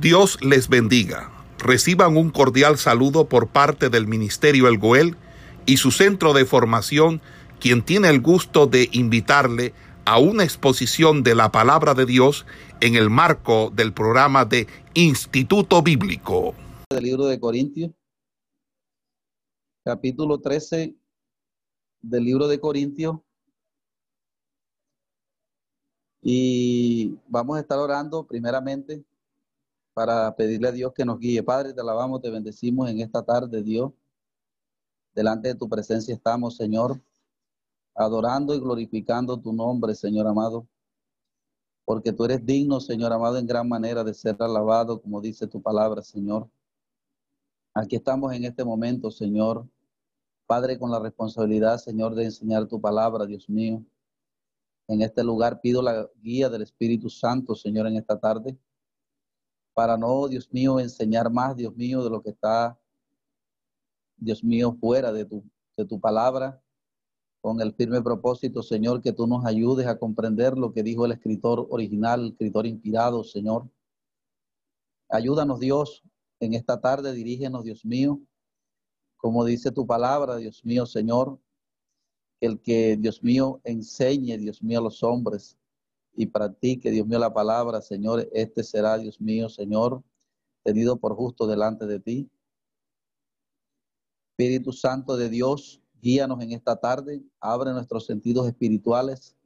Dios les bendiga. Reciban un cordial saludo por parte del Ministerio El Goel y su centro de formación, quien tiene el gusto de invitarle a una exposición de la palabra de Dios en el marco del programa de Instituto Bíblico. Del libro de Corintios, capítulo 13 del libro de Corintios. Y vamos a estar orando primeramente para pedirle a Dios que nos guíe. Padre, te alabamos, te bendecimos en esta tarde, Dios. Delante de tu presencia estamos, Señor, adorando y glorificando tu nombre, Señor amado, porque tú eres digno, Señor amado, en gran manera de ser alabado, como dice tu palabra, Señor. Aquí estamos en este momento, Señor, Padre, con la responsabilidad, Señor, de enseñar tu palabra, Dios mío. En este lugar pido la guía del Espíritu Santo, Señor, en esta tarde para no, Dios mío, enseñar más, Dios mío, de lo que está, Dios mío, fuera de tu, de tu palabra, con el firme propósito, Señor, que tú nos ayudes a comprender lo que dijo el escritor original, el escritor inspirado, Señor. Ayúdanos, Dios, en esta tarde, dirígenos, Dios mío, como dice tu palabra, Dios mío, Señor, el que, Dios mío, enseñe, Dios mío, a los hombres y practique, Dios mío, la palabra, Señor, este será, Dios mío, Señor, tenido por justo delante de ti. Espíritu Santo de Dios, guíanos en esta tarde, abre nuestros sentidos espirituales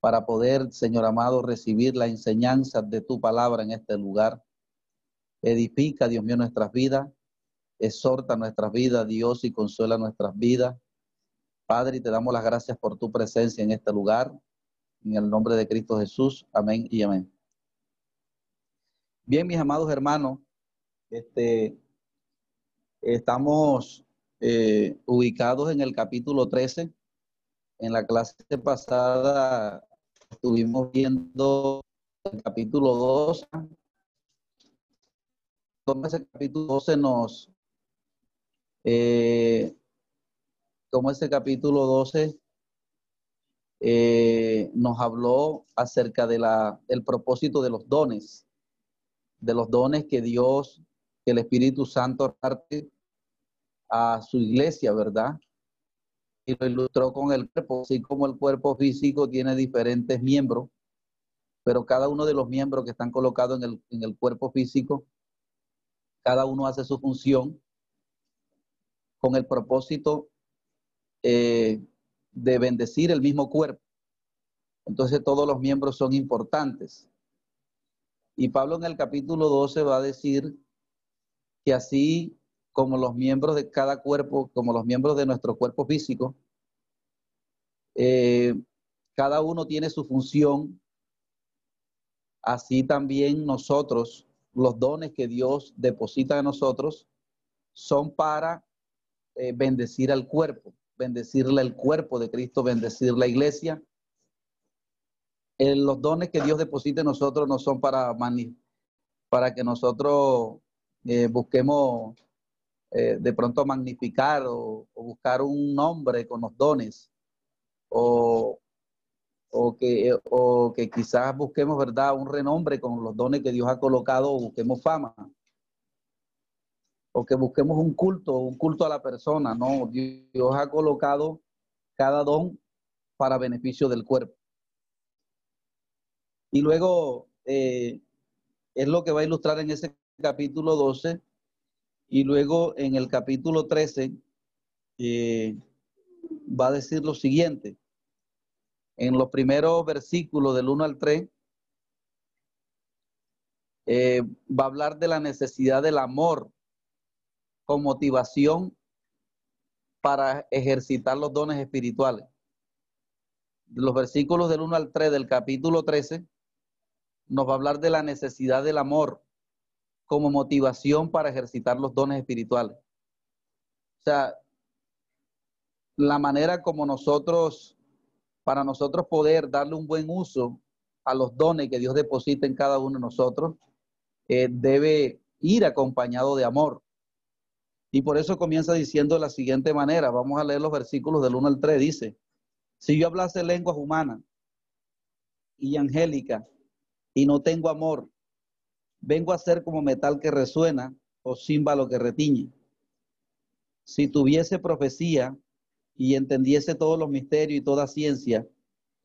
para poder, Señor amado, recibir la enseñanza de tu palabra en este lugar. Edifica, Dios mío, nuestras vidas, exhorta nuestras vidas, Dios, y consuela nuestras vidas. Padre, te damos las gracias por tu presencia en este lugar. En el nombre de Cristo Jesús. Amén y amén. Bien, mis amados hermanos, este, estamos eh, ubicados en el capítulo 13. En la clase pasada estuvimos viendo el capítulo 12. Como ese capítulo 12 nos, eh, como ese capítulo 12 eh, nos habló acerca de la, del propósito de los dones, de los dones que Dios, que el Espíritu Santo parte a su iglesia, ¿verdad? Y lo ilustró con el cuerpo, así como el cuerpo físico tiene diferentes miembros, pero cada uno de los miembros que están colocados en el, en el cuerpo físico, cada uno hace su función con el propósito eh, de bendecir el mismo cuerpo. Entonces todos los miembros son importantes. Y Pablo en el capítulo 12 va a decir que así como los miembros de cada cuerpo, como los miembros de nuestro cuerpo físico, eh, cada uno tiene su función, así también nosotros, los dones que Dios deposita en nosotros, son para eh, bendecir al cuerpo bendecirle el cuerpo de Cristo, bendecir la iglesia. los dones que Dios deposita en nosotros no son para, para que nosotros eh, busquemos eh, de pronto magnificar o, buscar un nombre con los dones o, o, que, o que quizás busquemos, ¿verdad?, un renombre con los dones que Dios ha colocado o busquemos fama o que busquemos un culto, un culto a la persona, no, Dios ha colocado cada don para beneficio del cuerpo. Y luego eh, es lo que va a ilustrar en ese capítulo 12 y luego en el capítulo 13 eh, va a decir lo siguiente. En los primeros versículos del 1 al 3 eh, va a hablar de la necesidad del amor con motivación para ejercitar los dones espirituales. Los versículos del 1 al 3 del capítulo 13 nos va a hablar de la necesidad del amor como motivación para ejercitar los dones espirituales. O sea, la manera como nosotros, para nosotros poder darle un buen uso a los dones que Dios deposita en cada uno de nosotros, eh, debe ir acompañado de amor. Y por eso comienza diciendo de la siguiente manera, vamos a leer los versículos del 1 al 3, dice, si yo hablase lenguas humanas y angélicas y no tengo amor, vengo a ser como metal que resuena o címbalo que retiñe. Si tuviese profecía y entendiese todos los misterios y toda ciencia,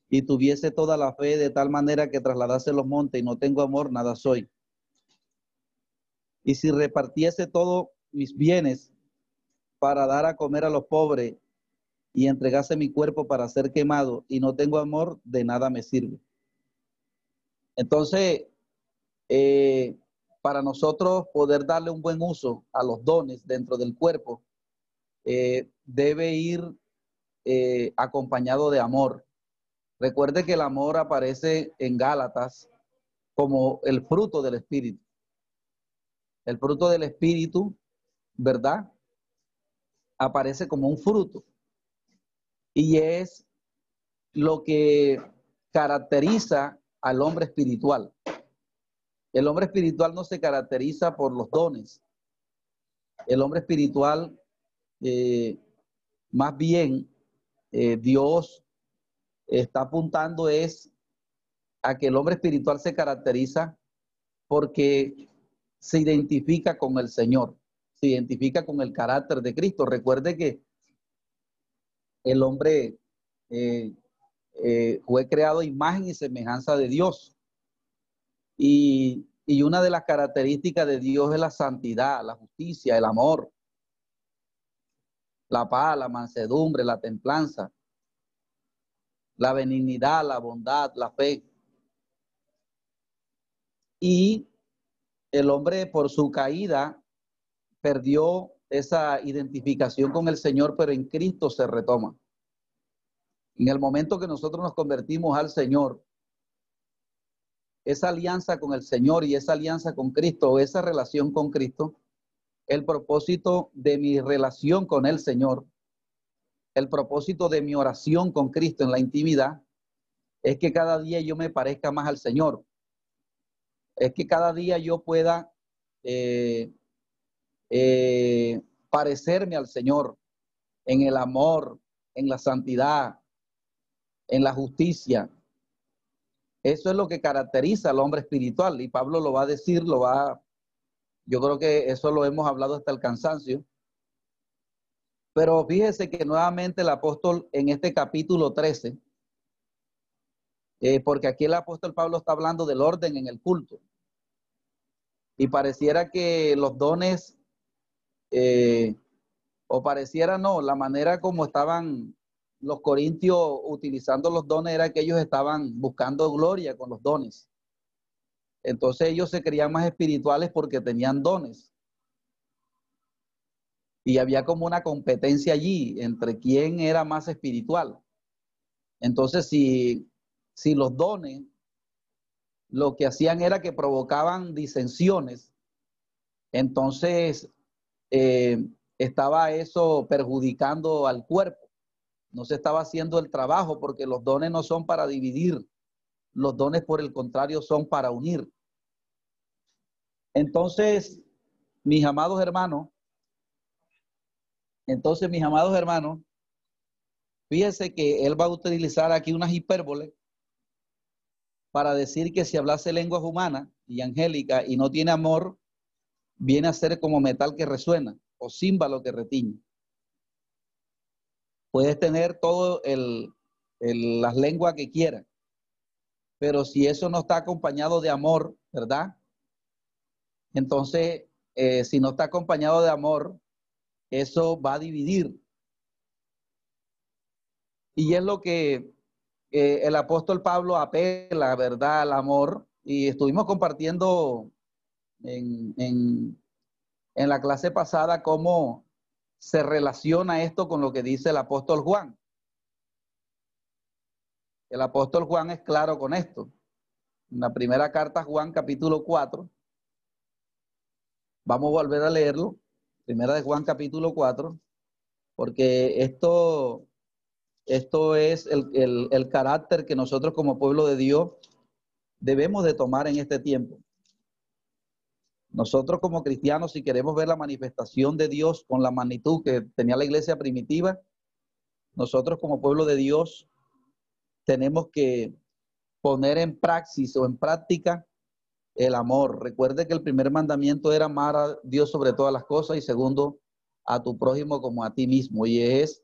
y tuviese toda la fe de tal manera que trasladase los montes y no tengo amor, nada soy. Y si repartiese todos mis bienes para dar a comer a los pobres y entregase mi cuerpo para ser quemado y no tengo amor, de nada me sirve. Entonces, eh, para nosotros poder darle un buen uso a los dones dentro del cuerpo, eh, debe ir eh, acompañado de amor. Recuerde que el amor aparece en Gálatas como el fruto del Espíritu. El fruto del Espíritu, ¿verdad? Aparece como un fruto. Y es lo que caracteriza al hombre espiritual. El hombre espiritual no se caracteriza por los dones. El hombre espiritual, eh, más bien, eh, Dios está apuntando es a que el hombre espiritual se caracteriza porque se identifica con el Señor, se identifica con el carácter de Cristo. Recuerde que el hombre eh, fue creado imagen y semejanza de Dios. Y, una de las características de Dios es la santidad, la justicia, el amor, la paz, la mansedumbre, la templanza, la benignidad, la bondad, la fe. Y el hombre por su caída perdió esa identificación con el Señor, pero en Cristo se retoma. En el momento que nosotros nos convertimos al Señor, esa alianza con el Señor y esa alianza con Cristo, esa relación con Cristo, el propósito de mi relación con el Señor, el propósito de mi oración con Cristo en la intimidad, es que cada día yo me parezca más al Señor. Es que cada día yo pueda eh, eh, parecerme al Señor en el amor, en la santidad, en la justicia, eso es lo que caracteriza al hombre espiritual y Pablo lo va a decir, lo va, yo creo que eso lo hemos hablado hasta el cansancio. Pero fíjese que nuevamente el apóstol en este capítulo 13, eh, porque aquí el apóstol Pablo está hablando del orden en el culto. Y pareciera que los dones, eh, o pareciera no, la manera como estaban los corintios utilizando los dones era que ellos estaban buscando gloria con los dones. Entonces ellos se creían más espirituales porque tenían dones. Y había como una competencia allí entre quién era más espiritual. Entonces, si, si los dones lo que hacían era que provocaban disensiones, entonces eh, estaba eso perjudicando al cuerpo. No se estaba haciendo el trabajo porque los dones no son para dividir. Los dones, por el contrario, son para unir. Entonces, mis amados hermanos, entonces, mis amados hermanos, fíjense que él va a utilizar aquí unas hipérboles para decir que si hablase lenguas humanas y angélicas y no tiene amor, viene a ser como metal que resuena o címbalo que retiñe. Puedes tener todo el, las lenguas que quieras, pero si eso no está acompañado de amor, ¿verdad? Entonces, eh, si no está acompañado de amor, eso va a dividir. Y es lo que eh, el apóstol Pablo apela, ¿verdad?, al amor. Y estuvimos compartiendo en, en, la clase pasada cómo se relaciona esto con lo que dice el apóstol Juan. El apóstol Juan es claro con esto. En la primera carta, Juan capítulo 4, vamos a volver a leerlo. Primera de Juan capítulo 4, porque esto, esto es el, el carácter que nosotros como pueblo de Dios debemos de tomar en este tiempo. Nosotros como cristianos, si queremos ver la manifestación de Dios con la magnitud que tenía la iglesia primitiva, nosotros como pueblo de Dios tenemos que poner en praxis o en práctica el amor. Recuerde que el primer mandamiento era amar a Dios sobre todas las cosas y segundo, a tu prójimo como a ti mismo. Y es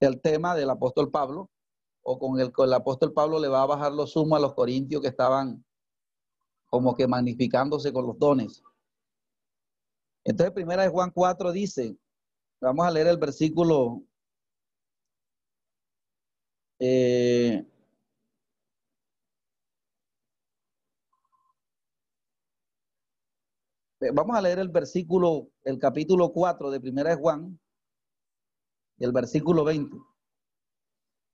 el tema del apóstol Pablo, o con el que el apóstol Pablo le va a bajar los sumos a los corintios que estaban como que magnificándose con los dones. Entonces, primera de Juan 4 dice, vamos a leer el versículo eh, vamos a leer el versículo, el capítulo 4 de Primera de Juan, el versículo 20.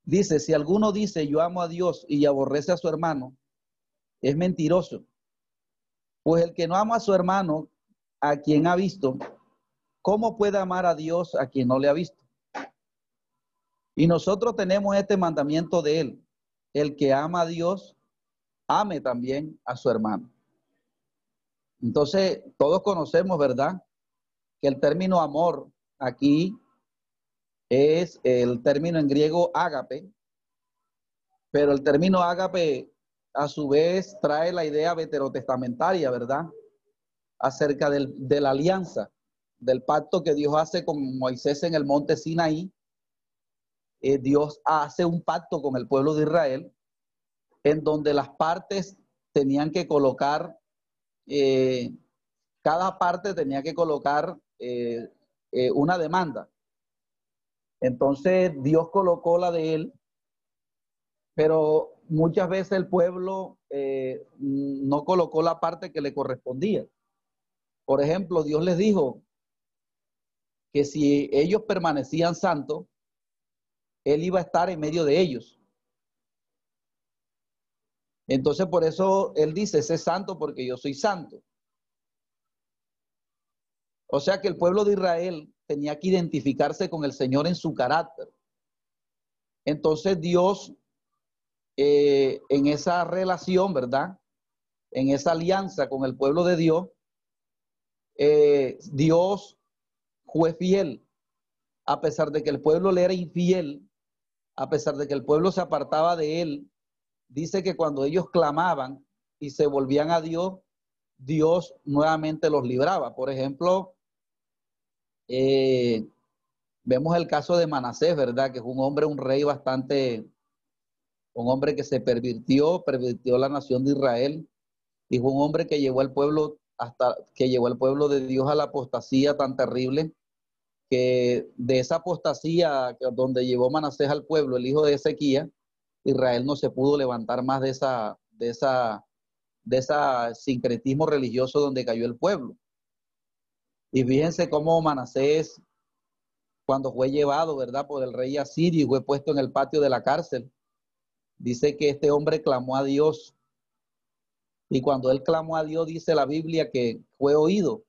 Dice, si alguno dice yo amo a Dios y aborrece a su hermano, es mentiroso. Pues el que no ama a su hermano, a quien ha visto, ¿cómo puede amar a Dios a quien no le ha visto? Y nosotros tenemos este mandamiento de él. El que ama a Dios, ame también a su hermano. Entonces, todos conocemos, ¿verdad? Que el término amor aquí es el término en griego ágape, pero el término ágape a su vez trae la idea veterotestamentaria, ¿verdad? Acerca de la alianza, del pacto que Dios hace con Moisés en el monte Sinaí. Eh, Dios hace un pacto con el pueblo de Israel en donde las partes tenían que colocar, eh, cada parte tenía que colocar eh, una demanda. Entonces Dios colocó la de él, pero muchas veces el pueblo eh, no colocó la parte que le correspondía. Por ejemplo, Dios les dijo que si ellos permanecían santos, Él iba a estar en medio de ellos. Entonces por eso Él dice, sé santo porque yo soy santo. O sea que el pueblo de Israel tenía que identificarse con el Señor en su carácter. Entonces Dios, eh, en esa relación, ¿verdad? En esa alianza con el pueblo de Dios, eh, Dios fue fiel, a pesar de que el pueblo le era infiel, a pesar de que el pueblo se apartaba de él, dice que cuando ellos clamaban y se volvían a Dios, Dios nuevamente los libraba. Por ejemplo, eh, vemos el caso de Manasés, ¿verdad? Que es un hombre, un rey bastante, un hombre que se pervirtió, pervirtió la nación de Israel, fue un hombre que llevó al pueblo hasta que llevó al pueblo de Dios a la apostasía tan terrible que de esa apostasía donde llevó Manasés al pueblo, el hijo de Ezequiel, Israel no se pudo levantar más de esa, de esa, de ese sincretismo religioso donde cayó el pueblo. Y fíjense cómo Manasés, cuando fue llevado, ¿verdad?, por el rey asirio y fue puesto en el patio de la cárcel, dice que este hombre clamó a Dios. Y cuando él clamó a Dios, dice la Biblia que fue oído.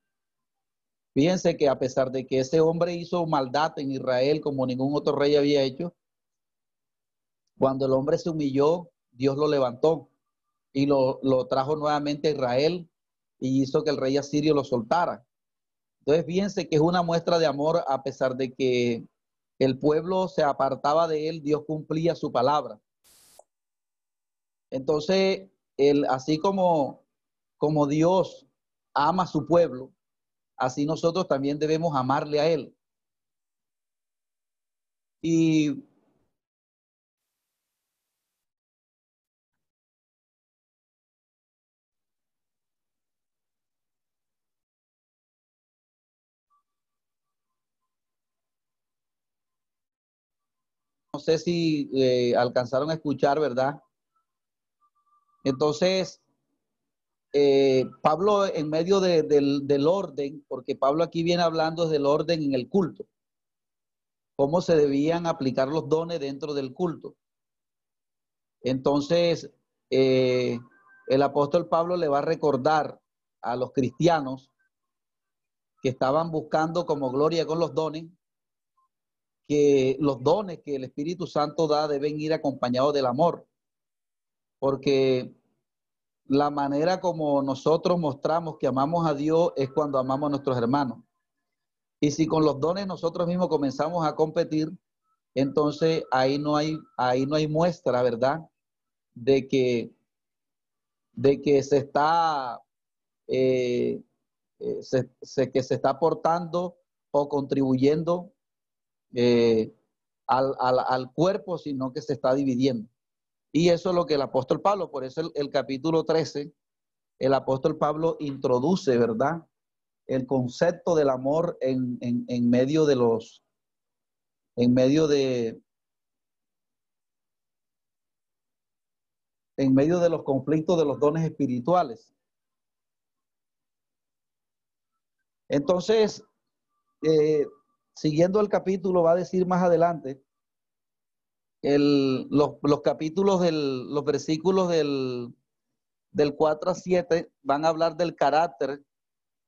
Fíjense que a pesar de que ese hombre hizo maldad en Israel como ningún otro rey había hecho, cuando el hombre se humilló, Dios lo levantó y lo, trajo nuevamente a Israel y hizo que el rey asirio lo soltara. Entonces, fíjense que es una muestra de amor a pesar de que el pueblo se apartaba de él, Dios cumplía su palabra. Entonces, él, así como, como Dios ama a su pueblo, así nosotros también debemos amarle a él. Y no sé si eh, alcanzaron a escuchar, ¿verdad? Entonces, eh, Pablo en medio del, orden, porque Pablo aquí viene hablando del orden en el culto, cómo se debían aplicar los dones dentro del culto. Entonces, eh, el apóstol Pablo le va a recordar a los cristianos que estaban buscando como gloria con los dones, que los dones que el Espíritu Santo da deben ir acompañados del amor, porque la manera como nosotros mostramos que amamos a Dios es cuando amamos a nuestros hermanos. Y si con los dones nosotros mismos comenzamos a competir, entonces ahí no hay, ahí no hay muestra, ¿verdad? De que, de que se está eh, eh, se, que se está aportando o contribuyendo eh, al, cuerpo, sino que se está dividiendo. Y eso es lo que el apóstol Pablo, por eso el, capítulo 13, el apóstol Pablo introduce, ¿verdad? El concepto del amor en, en medio de los, en medio de, en medio de los conflictos de los dones espirituales. Entonces, eh, siguiendo el capítulo, va a decir más adelante, los, capítulos, del, los versículos del, del 4 a 7 van a hablar del carácter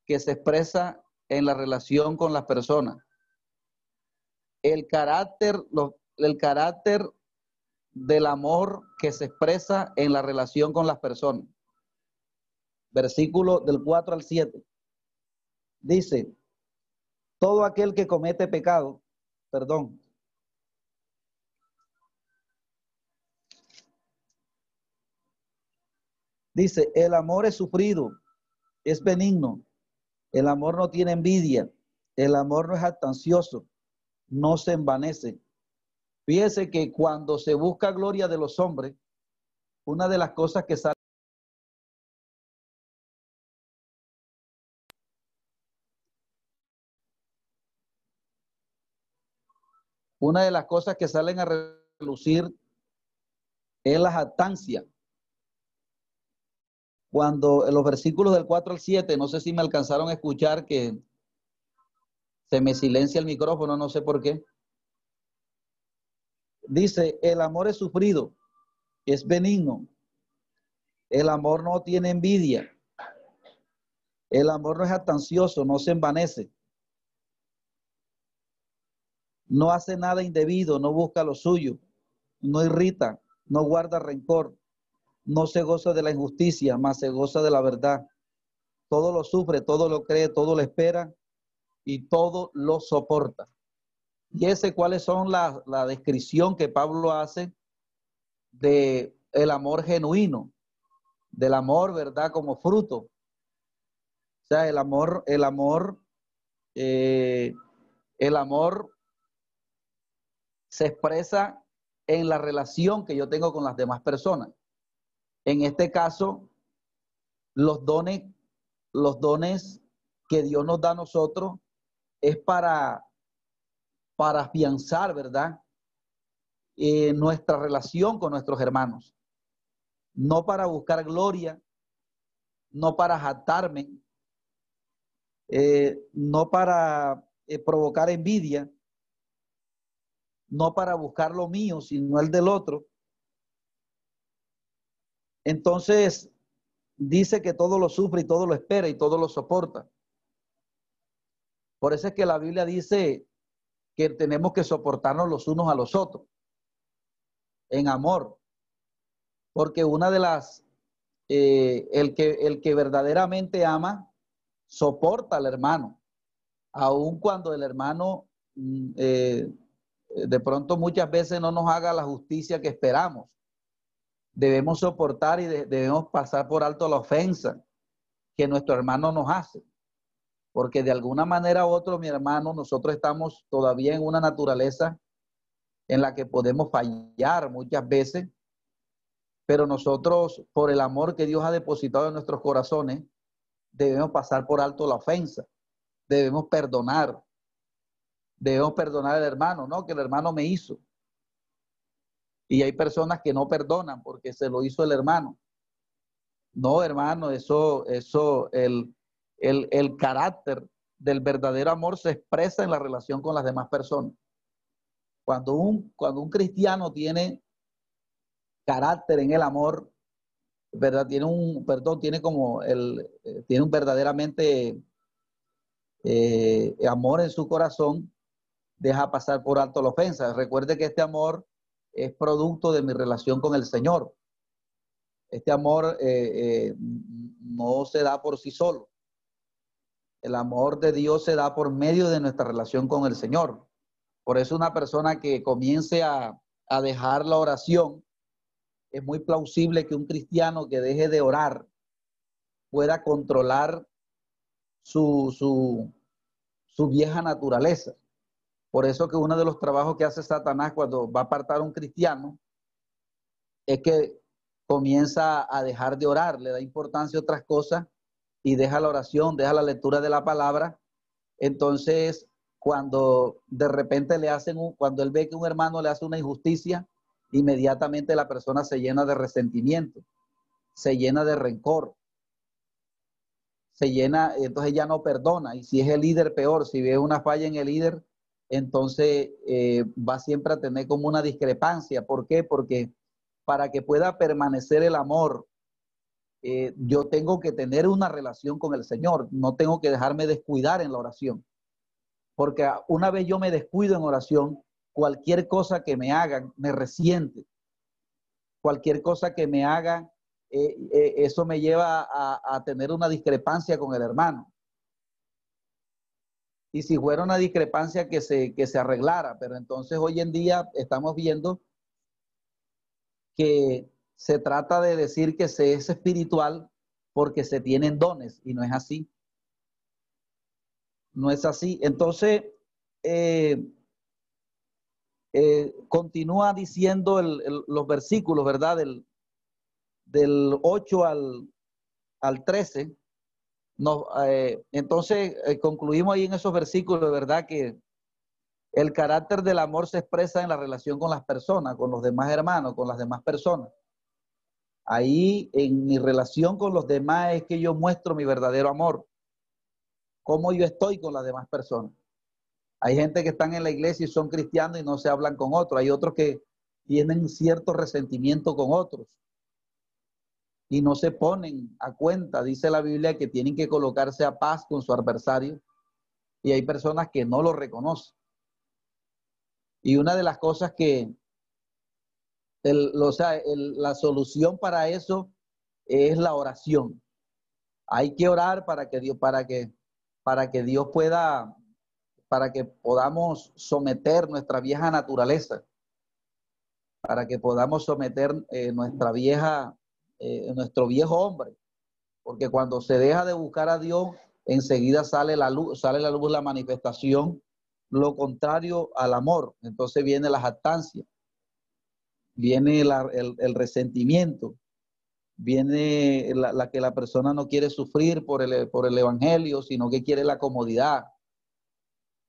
que se expresa en la relación con las personas. El carácter, el carácter del amor que se expresa en la relación con las personas. Versículo del 4 al 7. Dice, todo aquel que comete pecado, perdón. Dice, el amor es sufrido, es benigno, el amor no tiene envidia, el amor no es actancioso, no se envanece. Fíjese que cuando se busca gloria de los hombres, una de las cosas que sale una de las cosas que salen a relucir es la jactancia. Cuando en los versículos del 4 al 7, no sé si me alcanzaron a escuchar que se me silencia el micrófono, no sé por qué. Dice, el amor es sufrido, es benigno. El amor no tiene envidia. El amor no es atancioso, no se envanece no hace nada indebido, no busca lo suyo, no irrita, no guarda rencor, no se goza de la injusticia, más se goza de la verdad. Todo lo sufre, todo lo cree, todo lo espera y todo lo soporta. Y ese cuáles son la, la descripción que Pablo hace de el amor genuino, del amor, ¿verdad? Como fruto. O sea, el amor, el amor, eh, el amor se expresa en la relación que yo tengo con las demás personas. En este caso, los dones, los dones que Dios nos da a nosotros es para, para afianzar, ¿verdad? Eh, nuestra relación con nuestros hermanos. No para buscar gloria, no para jactarme, eh, no para eh, provocar envidia, no para buscar lo mío, sino el del otro. Entonces, dice que todo lo sufre y todo lo espera y todo lo soporta. Por eso es que la Biblia dice que tenemos que soportarnos los unos a los otros en amor. Porque una de las, eh, el, que, el que verdaderamente ama, soporta al hermano, aun cuando el hermano mm, eh, de pronto muchas veces no nos haga la justicia que esperamos. Debemos soportar y debemos pasar por alto la ofensa que nuestro hermano nos hace. Porque de alguna manera u otra, mi hermano, nosotros estamos todavía en una naturaleza en la que podemos fallar muchas veces, pero nosotros, por el amor que Dios ha depositado en nuestros corazones, debemos pasar por alto la ofensa, debemos perdonar, debemos perdonar al hermano, ¿no? Que el hermano me hizo. Y hay personas que no perdonan porque se lo hizo el hermano. No, hermano, eso, eso, el, el, carácter del verdadero amor se expresa en la relación con las demás personas. Cuando un, cuando un cristiano tiene carácter en el amor, ¿verdad? Tiene un, perdón, tiene como el, eh, tiene un verdaderamente eh, amor en su corazón, deja pasar por alto la ofensa. Recuerde que este amor es producto de mi relación con el Señor. Este amor eh, eh, no se da por sí solo. El amor de Dios se da por medio de nuestra relación con el Señor. Por eso una persona que comience a, a dejar la oración, es muy plausible que un cristiano que deje de orar pueda controlar su, su, su vieja naturaleza. Por eso que uno de los trabajos que hace Satanás cuando va a apartar a un cristiano es que comienza a dejar de orar, le da importancia a otras cosas y deja la oración, deja la lectura de la palabra. Entonces, cuando de repente le hacen, un, cuando él ve que un hermano le hace una injusticia, inmediatamente la persona se llena de resentimiento, se llena de rencor, se llena, entonces ya no perdona. Y si es el líder, peor. Si ve una falla en el líder, entonces eh, va siempre a tener como una discrepancia. ¿Por qué? Porque para que pueda permanecer el amor, eh, yo tengo que tener una relación con el Señor. No tengo que dejarme descuidar en la oración. Porque una vez yo me descuido en oración, cualquier cosa que me hagan me resiente. Cualquier cosa que me hagan eh, eh, eso me lleva a, tener una discrepancia con el hermano. Y si fuera una discrepancia que se, que se arreglara, pero entonces hoy en día estamos viendo que se trata de decir que se es espiritual porque se tienen dones y no es así. No es así. Entonces, eh, continúa diciendo los versículos, ¿verdad? Del, del 8 al, al 13, eh, entonces eh, concluimos ahí en esos versículos, verdad que el carácter del amor se expresa en la relación con las personas, con los demás hermanos, con las demás personas. Ahí en mi relación con los demás es que yo muestro mi verdadero amor, cómo yo estoy con las demás personas. Hay gente que están en la iglesia y son cristianos y no se hablan con otros. Hay otros que tienen cierto resentimiento con otros y no se ponen a cuenta. Dice la Biblia que tienen que colocarse a paz con su adversario y hay personas que no lo reconocen. Y una de las cosas que, o sea, la solución para eso es la oración. Hay que orar para que Dios, para que, para que Dios pueda, para que podamos someter nuestra vieja naturaleza, para que podamos someter eh, nuestra vieja eh, nuestro viejo hombre, porque cuando se deja de buscar a Dios, enseguida sale la luz, sale la luz la manifestación, lo contrario al amor. Entonces viene la jactancia, viene el, resentimiento, viene la, que la persona no quiere sufrir por el, por el evangelio, sino que quiere la comodidad.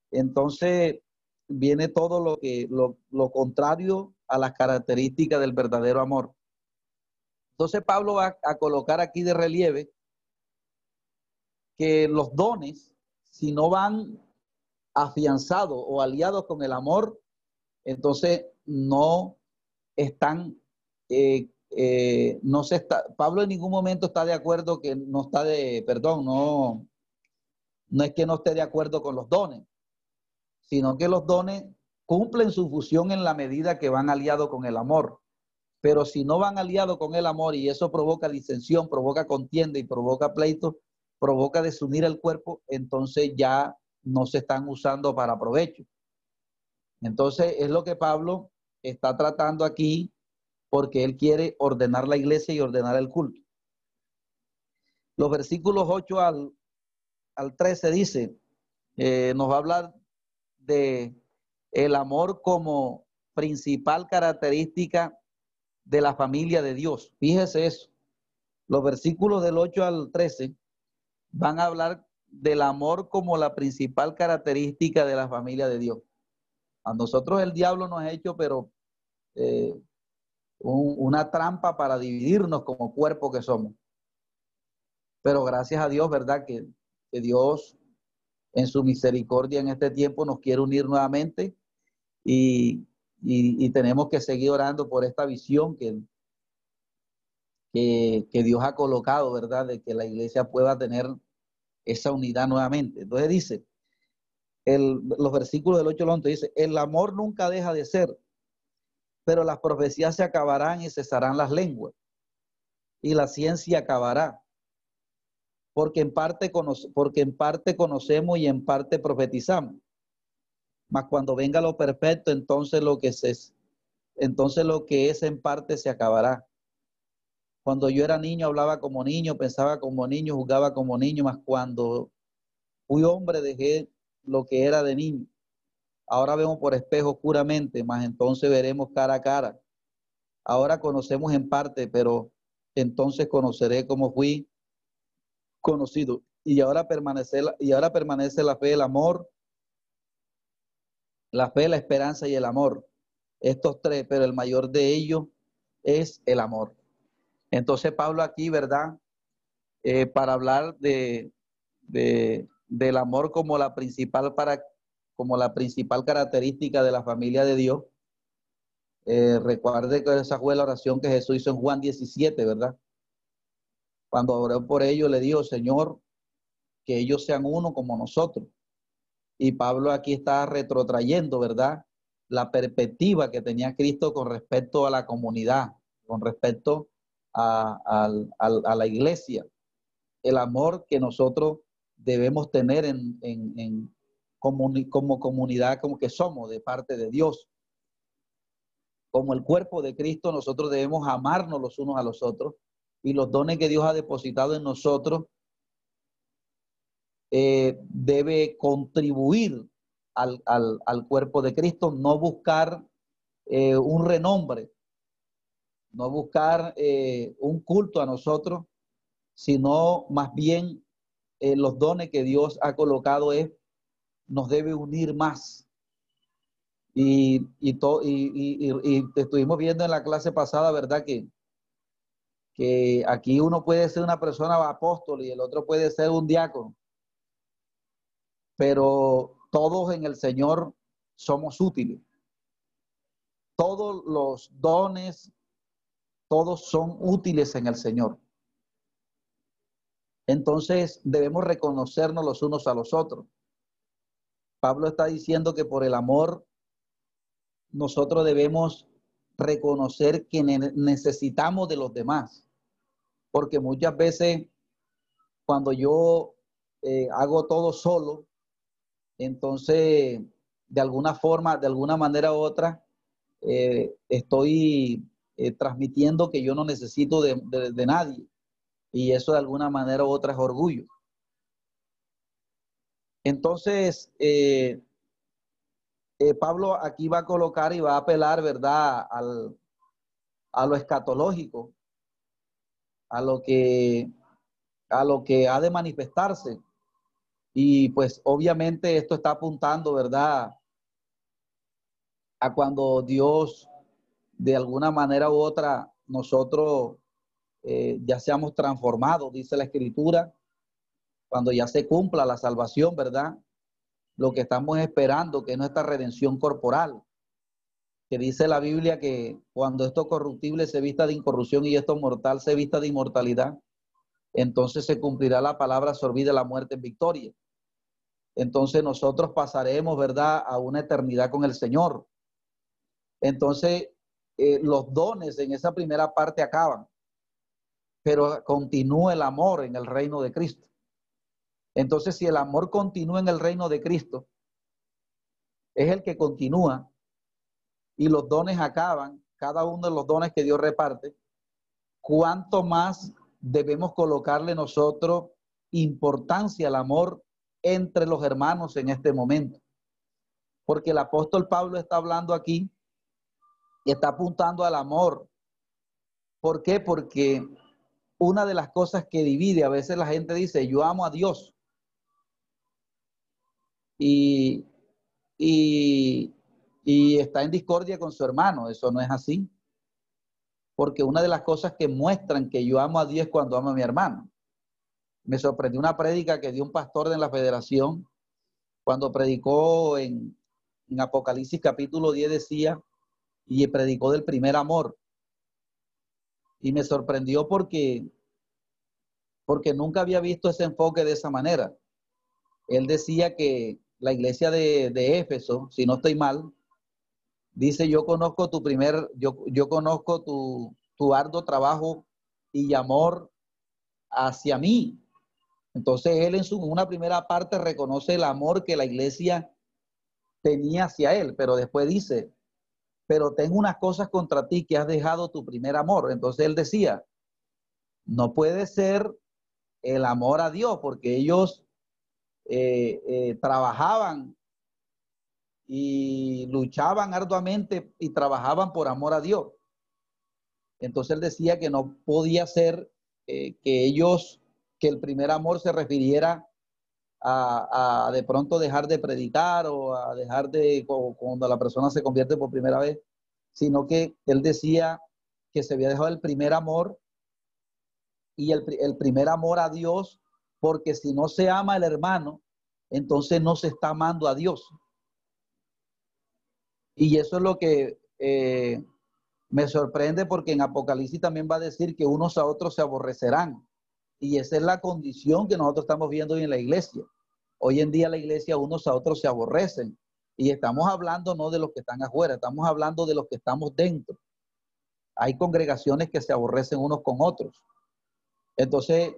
Entonces viene todo lo que lo, lo contrario a las características del verdadero amor. Entonces Pablo va a colocar aquí de relieve que los dones, si no van afianzados o aliados con el amor, entonces no están, eh, eh, no se está, Pablo en ningún momento está de acuerdo que no está de, perdón, no, no es que no esté de acuerdo con los dones, sino que los dones cumplen su función en la medida que van aliados con el amor. Pero si no van aliados con el amor y eso provoca disensión, provoca contienda y provoca pleito, provoca desunir el cuerpo, entonces ya no se están usando para provecho. Entonces es lo que Pablo está tratando aquí porque él quiere ordenar la iglesia y ordenar el culto. Los versículos 8 al, al 13 dice, eh, nos va a hablar de el amor como principal característica de la familia de Dios. Fíjese eso. Los versículos del 8 al 13 van a hablar del amor como la principal característica de la familia de Dios. A nosotros el diablo nos ha hecho, pero eh, una trampa para dividirnos como cuerpo que somos. Pero gracias a Dios, ¿verdad? Que, que Dios en su misericordia en este tiempo nos quiere unir nuevamente y y, tenemos que seguir orando por esta visión que, que, Dios ha colocado, ¿verdad? De que la iglesia pueda tener esa unidad nuevamente. Entonces dice, el, los versículos del 8 al 11 dice, el amor nunca deja de ser, pero las profecías se acabarán y cesarán las lenguas, y la ciencia acabará. Porque en, parte porque en parte conocemos y en parte profetizamos. Mas cuando venga lo perfecto, entonces lo que se, entonces lo que es en parte se acabará. Cuando yo era niño hablaba como niño, pensaba como niño, jugaba como niño, más cuando fui hombre dejé lo que era de niño. Ahora vemos por espejo oscuramente, más entonces veremos cara a cara. Ahora conocemos en parte, pero entonces conoceré como fui conocido. Y ahora permanece, y ahora permanece la fe, el amor, la fe, la esperanza y el amor. Estos tres, pero el mayor de ellos es el amor. Entonces Pablo aquí, ¿verdad? Eh, para hablar de, de, del amor como la principal para como la principal característica de la familia de Dios. Eh, recuerde que esa fue la oración que Jesús hizo en Juan 17, ¿verdad? Cuando oró por ellos, le dijo, Señor, que ellos sean uno como nosotros. Y Pablo aquí está retrotrayendo, ¿verdad? La perspectiva que tenía Cristo con respecto a la comunidad, con respecto a, la iglesia, el amor que nosotros debemos tener en, como, comunidad, como que somos de parte de Dios. Como el cuerpo de Cristo, nosotros debemos amarnos los unos a los otros y los dones que Dios ha depositado en nosotros eh, debe contribuir al, cuerpo de Cristo, no buscar eh, un renombre, no buscar eh, un culto a nosotros, sino más bien los dones que Dios ha colocado es, nos debe unir más. Y, y, y, estuvimos viendo en la clase pasada, ¿verdad? Que, que aquí uno puede ser una persona apóstol y el otro puede ser un diácono. Pero todos en el Señor somos útiles. Todos los dones todos son útiles en el Señor. Entonces debemos reconocernos los unos a los otros. Pablo está diciendo que por el amor nosotros debemos reconocer que necesitamos de los demás. Porque muchas veces cuando yo eh, hago todo solo, entonces de alguna forma, de alguna manera u otra, eh, estoy eh, transmitiendo que yo no necesito de, nadie. Y eso de alguna manera u otra es orgullo. Entonces, eh, Pablo aquí va a colocar y va a apelar, ¿verdad?, al, a lo escatológico, a lo que a lo que ha de manifestarse. Y pues obviamente esto está apuntando, ¿verdad? A cuando Dios de alguna manera u otra nosotros eh, ya seamos transformados, dice la escritura, cuando ya se cumpla la salvación, ¿verdad? Lo que estamos esperando, que es nuestra redención corporal, que dice la Biblia que cuando esto corruptible se vista de incorrupción y esto mortal se vista de inmortalidad, entonces se cumplirá la palabra sorbida la muerte en victoria. Entonces nosotros pasaremos, ¿verdad?, a una eternidad con el Señor. Entonces, eh, los dones en esa primera parte acaban, pero continúa el amor en el reino de Cristo. Entonces, si el amor continúa en el reino de Cristo, es el que continúa y los dones acaban, cada uno de los dones que Dios reparte, ¿cuánto más debemos colocarle nosotros importancia al amor entre los hermanos en este momento? Porque el apóstol Pablo está hablando aquí y está apuntando al amor. ¿Por qué? Porque una de las cosas que divide, a veces la gente dice, yo amo a Dios. Y, y, y está en discordia con su hermano. Eso no es así. Porque una de las cosas que muestran que yo amo a Dios es cuando amo a mi hermano. Me sorprendió una prédica que dio un pastor de la federación cuando predicó en, Apocalipsis capítulo 10 decía, y predicó del primer amor. Y me sorprendió porque, porque nunca había visto ese enfoque de esa manera. Él decía que la iglesia de, de Éfeso, si no estoy mal, dice, yo conozco tu primer, yo, yo conozco tu, tu arduo trabajo y amor hacia mí. Entonces él en su una primera parte reconoce el amor que la iglesia tenía hacia él, pero después dice, pero tengo unas cosas contra ti que has dejado tu primer amor. Entonces él decía, no puede ser el amor a Dios, porque ellos eh, eh, trabajaban y luchaban arduamente y trabajaban por amor a Dios. Entonces él decía que no podía ser eh, que ellos, que el primer amor se refiriera a, de pronto dejar de predicar o a dejar de, cuando la persona se convierte por primera vez, sino que él decía que se había dejado el primer amor y el, el primer amor a Dios, porque si no se ama al hermano, entonces no se está amando a Dios. Y eso es lo que eh, me sorprende porque en Apocalipsis también va a decir que unos a otros se aborrecerán. Y esa es la condición que nosotros estamos viendo hoy en la iglesia. Hoy en día la iglesia unos a otros se aborrecen. Y estamos hablando no de los que están afuera, estamos hablando de los que estamos dentro. Hay congregaciones que se aborrecen unos con otros. Entonces,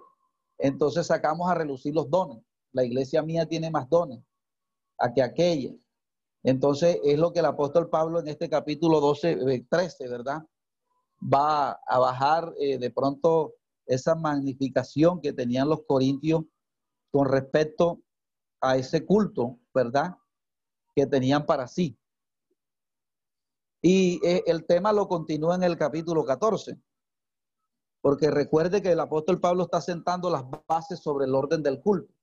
entonces sacamos a relucir los dones. La iglesia mía tiene más dones a que aquella. Entonces, es lo que el apóstol Pablo en este capítulo 12, 13, eh, ¿verdad? Va a bajar eh, de pronto esa magnificación que tenían los corintios con respecto a ese culto, ¿verdad? Que tenían para sí. Y eh, el tema lo continúa en el capítulo 14, porque recuerde que el apóstol Pablo está sentando las bases sobre el orden del culto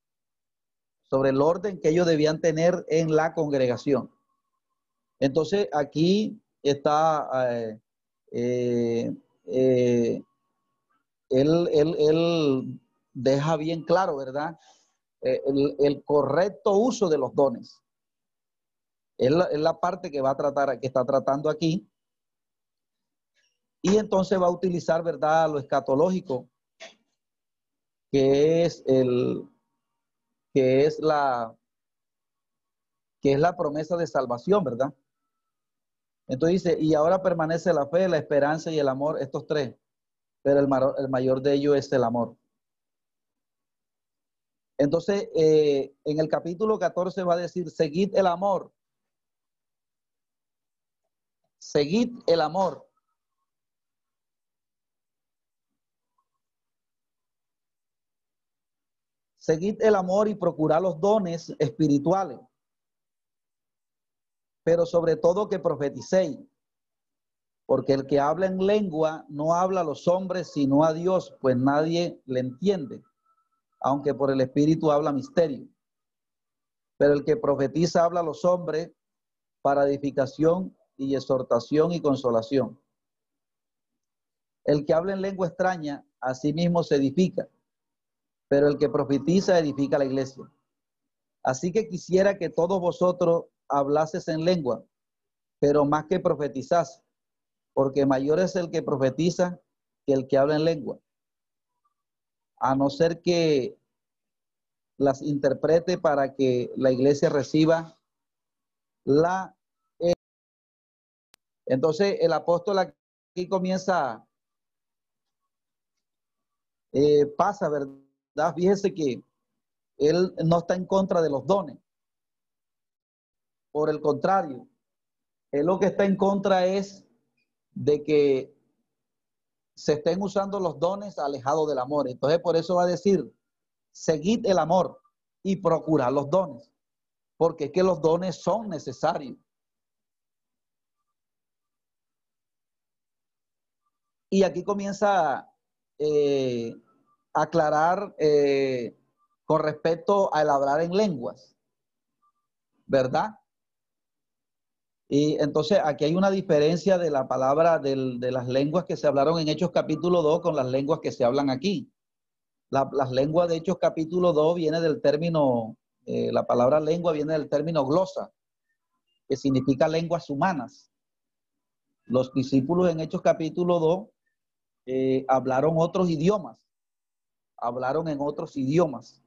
sobre el orden que ellos debían tener en la congregación. Entonces, aquí está, eh, eh, él, deja bien claro, ¿verdad? El, correcto uso de los dones. Es la, es la parte que va a tratar, que está tratando aquí. Y entonces va a utilizar, ¿verdad? Lo escatológico, que es el, que es la que es la promesa de salvación, ¿verdad? Entonces dice, y ahora permanece la fe, la esperanza y el amor, estos tres, pero el, el mayor de ellos es el amor. Entonces, eh, en el capítulo 14 va a decir, seguid el amor. Seguid el amor. Seguid el amor y procurad los dones espirituales, pero sobre todo que profeticéis, porque el que habla en lengua no habla a los hombres sino a Dios, pues nadie le entiende, aunque por el Espíritu habla misterio. Pero el que profetiza habla a los hombres para edificación y exhortación y consolación. El que habla en lengua extraña, a sí mismo se edifica pero el que profetiza edifica la iglesia. Así que quisiera que todos vosotros hablases en lengua, pero más que profetizase, porque mayor es el que profetiza que el que habla en lengua. A no ser que las interprete para que la iglesia reciba la... Entonces el apóstol aquí comienza, eh, pasa, ¿verdad? Fíjese que él no está en contra de los dones. Por el contrario, él lo que está en contra es de que se estén usando los dones alejados del amor. Entonces, por eso va a decir, seguid el amor y procurad los dones, porque es que los dones son necesarios. Y aquí comienza eh, aclarar eh, con respecto al hablar en lenguas, ¿verdad? Y entonces aquí hay una diferencia de la palabra de las lenguas que se hablaron en Hechos capítulo 2 con las lenguas que se hablan aquí. las lenguas de Hechos capítulo 2 viene del término, eh, la palabra lengua viene del término glosa, que significa lenguas humanas. Los discípulos en Hechos capítulo 2 eh, hablaron otros idiomas hablaron en otros idiomas.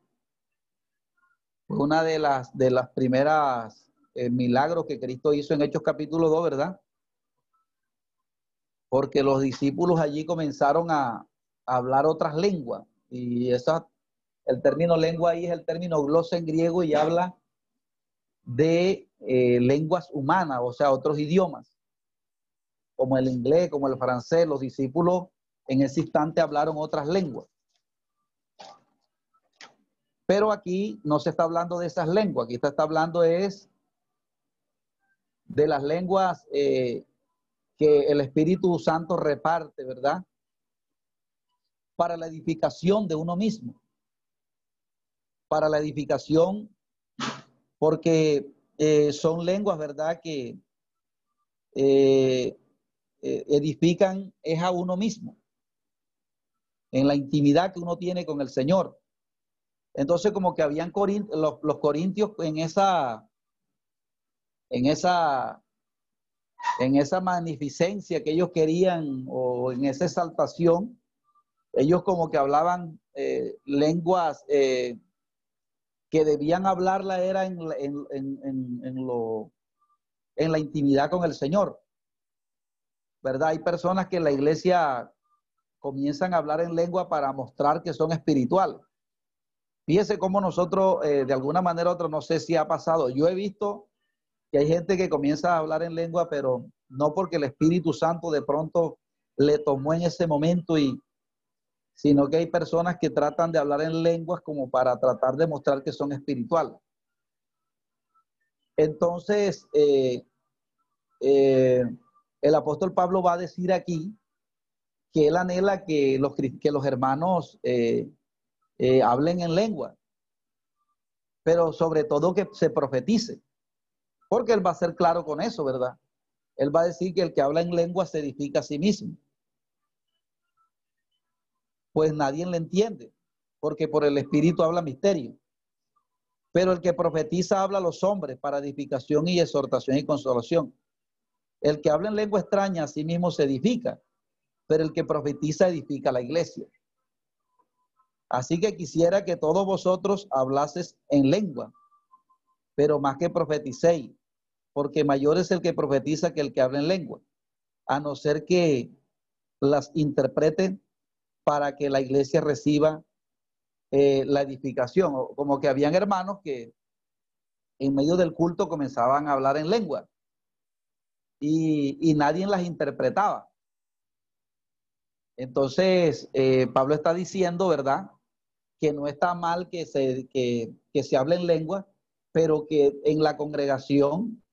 una de las, de las primeras eh, milagros que Cristo hizo en Hechos capítulo 2, ¿verdad? Porque los discípulos allí comenzaron a, hablar otras lenguas. Y esa, el término lengua ahí es el término glosa en griego y habla de eh, lenguas humanas, o sea, otros idiomas, como el inglés, como el francés. Los discípulos en ese instante hablaron otras lenguas. Pero aquí no se está hablando de esas lenguas, aquí está hablando es de las lenguas eh, que el Espíritu Santo reparte, ¿verdad? Para la edificación de uno mismo. Para la edificación, porque eh, son lenguas, ¿verdad? Que eh, edifican es a uno mismo, en la intimidad que uno tiene con el Señor. Entonces, como que habían los, los corintios en esa, en esa, en esa magnificencia que ellos querían o en esa exaltación, ellos como que hablaban eh, lenguas eh, que debían hablarla era en, en, lo, en la intimidad con el Señor. ¿Verdad? Hay personas que en la iglesia comienzan a hablar en lengua para mostrar que son espirituales. Fíjese cómo nosotros, eh, de alguna manera u otra, no sé si ha pasado. Yo he visto hay gente que comienza a hablar en lengua, pero no porque el Espíritu Santo de pronto le tomó en ese momento y sino que hay personas que tratan de hablar en lenguas como para tratar de mostrar que son espirituales. Entonces, eh, eh, el apóstol Pablo va a decir aquí que él anhela que los, que los hermanos eh, hablen en lengua, pero sobre todo que se profetice, porque él va a ser claro con eso, ¿verdad? Él va a decir que el que habla en lengua se edifica a sí mismo. Pues nadie le entiende, porque por el Espíritu habla misterio. Pero el que profetiza habla a los hombres para edificación y exhortación y consolación. El que habla en lengua extraña a sí mismo se edifica, pero el que profetiza edifica la iglesia. Así que quisiera que todos vosotros hablases en lengua, pero más que profeticéis, porque mayor es el que profetiza que el que habla en lengua, a no ser que las interpreten para que la iglesia reciba eh, la edificación. Como que habían hermanos que en medio del culto comenzaban a hablar en lengua y, nadie las interpretaba. Entonces, eh, Pablo está diciendo, ¿verdad? que no está mal que se, que, se hable en lengua, pero que en la congregación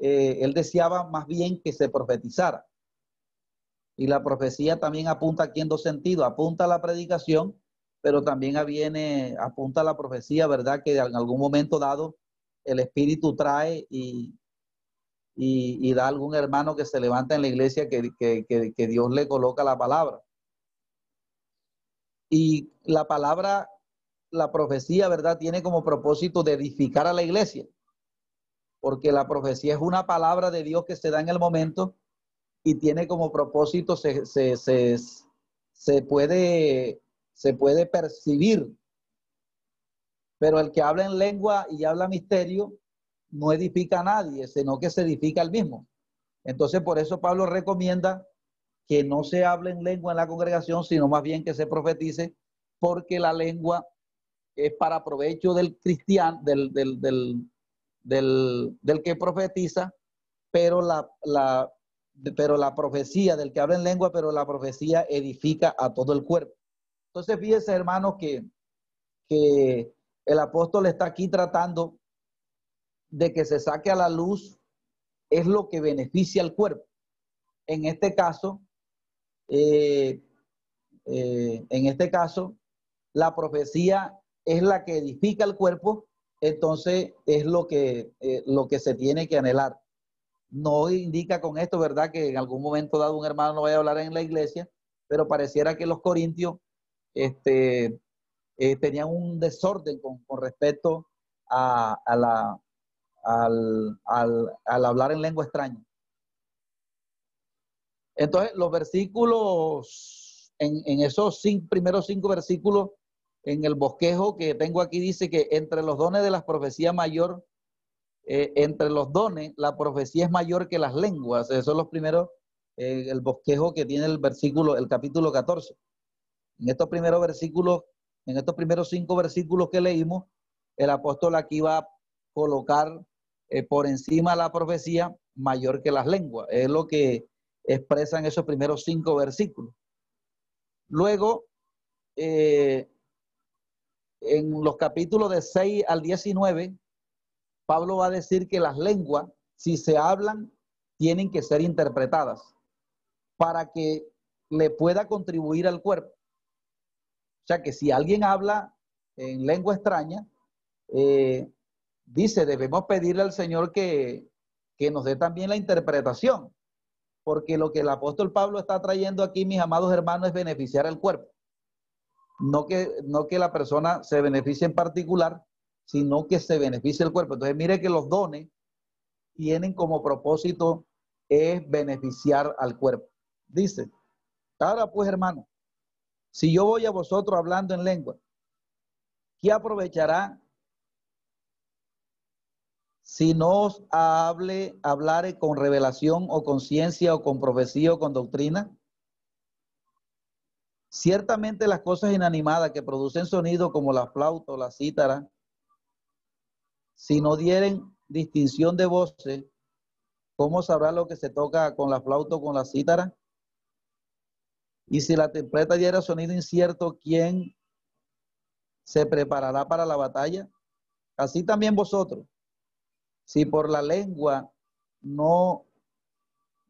eh, él deseaba más bien que se profetizara. Y la profecía también apunta aquí en dos sentidos, apunta a la predicación, pero también viene, apunta a la profecía, ¿verdad? Que en algún momento dado el Espíritu trae y, y, da algún hermano que se levanta en la iglesia que, que Dios le coloca la palabra. Y la palabra, la profecía, ¿verdad? Tiene como propósito de edificar a la iglesia. Porque la profecía es una palabra de Dios que se da en el momento y tiene como propósito, se, se, se, se puede, se puede percibir. Pero el que habla en lengua y habla misterio no edifica a nadie, sino que se edifica al mismo. Entonces, por eso Pablo recomienda que no se hable en lengua en la congregación, sino más bien que se profetice, porque la lengua es para provecho del cristiano, del, del, que profetiza, pero la, la, pero la profecía del que habla en lengua, pero la profecía edifica a todo el cuerpo. Entonces, fíjense, hermanos, que, que el apóstol está aquí tratando de que se saque a la luz es lo que beneficia al cuerpo. En este caso, eh, eh, en este caso, la profecía es la que edifica el cuerpo, entonces es lo que, eh, lo que se tiene que anhelar. No indica con esto, ¿verdad?, que en algún momento dado un hermano no vaya a hablar en la iglesia, pero pareciera que los corintios este, tenían un desorden con, respecto a, la, al, al hablar en lengua extraña. Entonces, los versículos, en, esos primeros cinco versículos, en el bosquejo que tengo aquí dice que entre los dones de la profecía mayor, eh, entre los dones, la profecía es mayor que las lenguas. Esos son los primeros, el bosquejo que tiene el versículo, el capítulo 14. En estos primeros versículos, en estos primeros cinco versículos que leímos, el apóstol aquí va a colocar eh, por encima la profecía mayor que las lenguas. Es lo que expresan esos primeros cinco versículos. Luego, eh, en los capítulos de 6 al 19, Pablo va a decir que las lenguas, si se hablan, tienen que ser interpretadas para que le pueda contribuir al cuerpo. O sea que si alguien habla en lengua extraña, eh, dice, debemos pedirle al Señor que, que nos dé también la interpretación, porque lo que el apóstol Pablo está trayendo aquí, mis amados hermanos, es beneficiar al cuerpo. No que, no que la persona se beneficie en particular, sino que se beneficie el cuerpo. Entonces, mire que los dones tienen como propósito es beneficiar al cuerpo. Dice, ahora pues hermano, si yo voy a vosotros hablando en lengua, ¿qué aprovechará si no os hable, hablare con revelación o con ciencia o con profecía o con doctrina? Ciertamente las cosas inanimadas que producen sonido como la flauta o la cítara, si no dieren distinción de voces, ¿cómo sabrá lo que se toca con la flauta o con la cítara? Y si la templeta diera sonido incierto, ¿quién se preparará para la batalla? Así también vosotros, si por la lengua no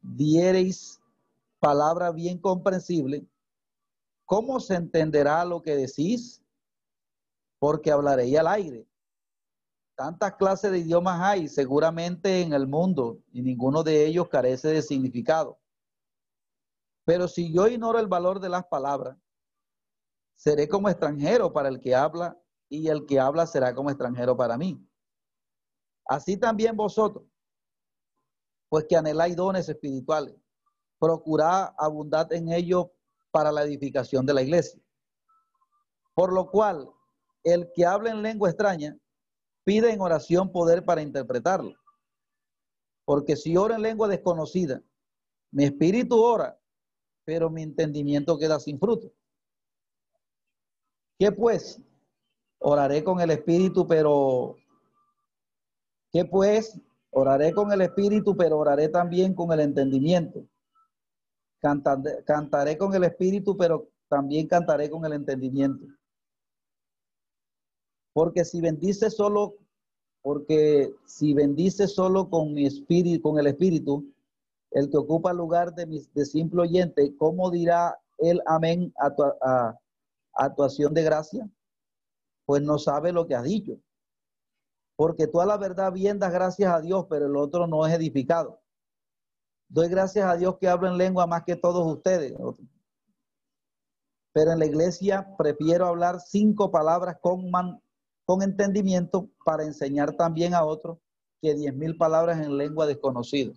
diereis palabra bien comprensible, ¿cómo se entenderá lo que decís? Porque hablaréis al aire. Tantas clases de idiomas hay seguramente en el mundo y ninguno de ellos carece de significado. Pero si yo ignoro el valor de las palabras, seré como extranjero para el que habla y el que habla será como extranjero para mí. Así también vosotros, pues que anheláis dones espirituales, procurad abundar en ellos para la edificación de la iglesia. Por lo cual, el que habla en lengua extraña, pide en oración poder para interpretarlo. Porque si ora en lengua desconocida, mi espíritu ora, pero mi entendimiento queda sin fruto. ¿Qué pues? Oraré con el espíritu, pero ¿qué pues? Oraré con el espíritu, pero oraré también con el entendimiento. Cantaré, cantaré con el espíritu, pero también cantaré con el entendimiento. Porque si bendice solo, porque si bendice solo con mi espíritu, con el espíritu, el que ocupa el lugar de, mi, de simple oyente, ¿cómo dirá el amén a tu a, actuación de gracia? Pues no sabe lo que ha dicho. Porque tú a la verdad bien das gracias a Dios, pero el otro no es edificado. Doy gracias a Dios que hablo en lengua más que todos ustedes. Pero en la iglesia prefiero hablar cinco palabras con, con entendimiento para enseñar también a otros que diez mil palabras en lengua desconocida.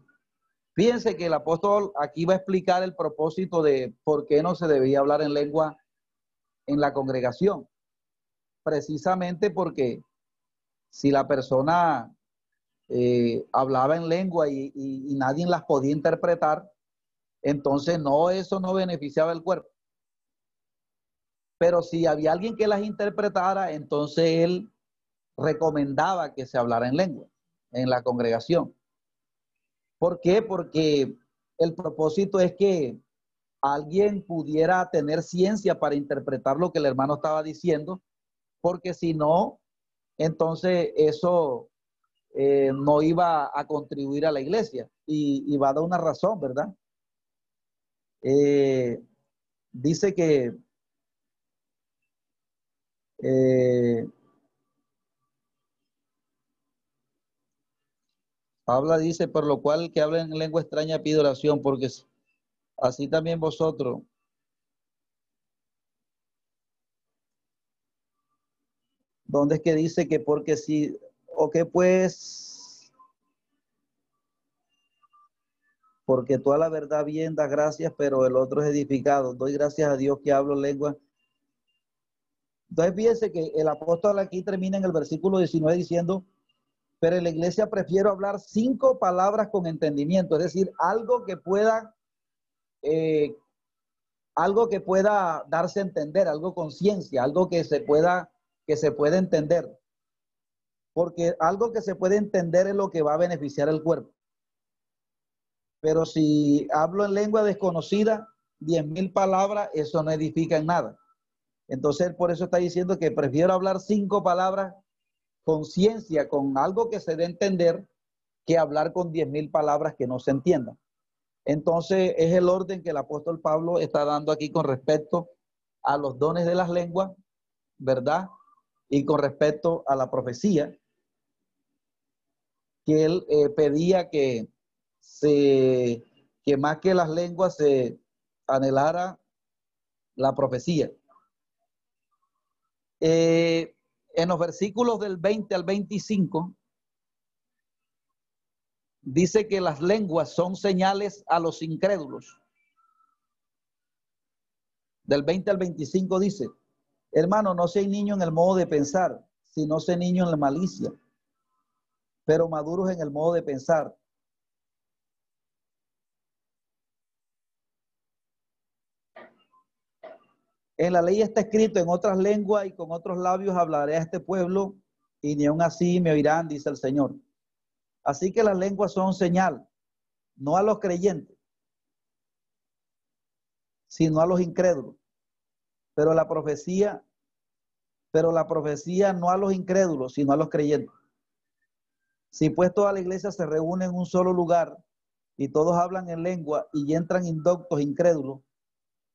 Fíjense que el apóstol aquí va a explicar el propósito de por qué no se debía hablar en lengua en la congregación. Precisamente porque si la persona eh, hablaba en lengua y, y, nadie las podía interpretar, entonces no, eso no beneficiaba el cuerpo. Pero si había alguien que las interpretara, entonces él recomendaba que se hablara en lengua en la congregación. ¿Por qué? Porque el propósito es que alguien pudiera tener ciencia para interpretar lo que el hermano estaba diciendo, porque si no, entonces eso eh, no iba a contribuir a la iglesia y, va a dar una razón, ¿verdad? Eh, dice que eh, Habla, dice, por lo cual que habla en lengua extraña pide oración, porque así también vosotros. ¿Dónde es que dice que porque si, o que pues, porque toda la verdad bien da gracias, pero el otro es edificado. Doy gracias a Dios que hablo lengua. Entonces fíjense que el apóstol aquí termina en el versículo 19 diciendo, pero en la iglesia prefiero hablar cinco palabras con entendimiento, es decir, algo que pueda, eh, algo que pueda darse a entender, algo con ciencia, algo que se pueda, que se pueda entender. Porque algo que se puede entender es lo que va a beneficiar el cuerpo. Pero si hablo en lengua desconocida, diez mil palabras, eso no edifica en nada. Entonces, por eso está diciendo que prefiero hablar cinco palabras con ciencia, con algo que se dé a entender, que hablar con diez mil palabras que no se entiendan. Entonces, es el orden que el apóstol Pablo está dando aquí con respecto a los dones de las lenguas, ¿verdad? Y con respecto a la profecía, él eh, pedía que se, que más que las lenguas se anhelara la profecía. Eh, en los versículos del 20 al 25, dice que las lenguas son señales a los incrédulos. Del 20 al 25 dice, hermano, no seas niño en el modo de pensar, sino sé niño en la malicia, pero maduros en el modo de pensar. En la ley está escrito en otras lenguas y con otros labios hablaré a este pueblo y ni aun así me oirán, dice el Señor. Así que las lenguas son señal, no a los creyentes, sino a los incrédulos. Pero la profecía, pero la profecía no a los incrédulos, sino a los creyentes. Si pues toda la iglesia se reúne en un solo lugar y todos hablan en lengua y entran indoctos incrédulos,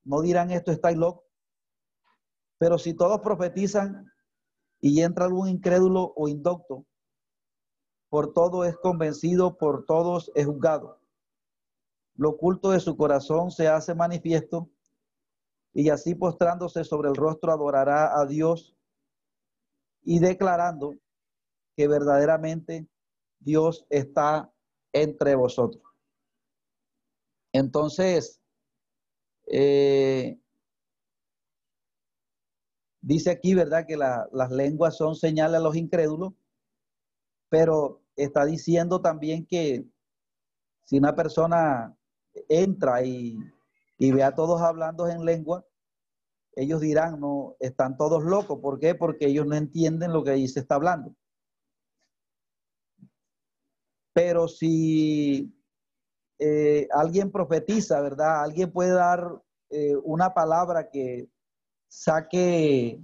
no dirán esto estáis locos. Pero si todos profetizan y entra algún incrédulo o indocto, por todo es convencido, por todos es juzgado. Lo oculto de su corazón se hace manifiesto y así postrándose sobre el rostro adorará a Dios y declarando que verdaderamente Dios está entre vosotros. Entonces, eh, Dice aquí, ¿verdad? Que las lenguas son señales a los incrédulos, pero está diciendo también que si una persona entra y, ve a todos hablando en lengua, ellos dirán, no, están todos locos. ¿Por qué? Porque ellos no entienden lo que ahí se está hablando. Pero si eh, alguien profetiza, ¿verdad? Alguien puede dar eh, una palabra que saque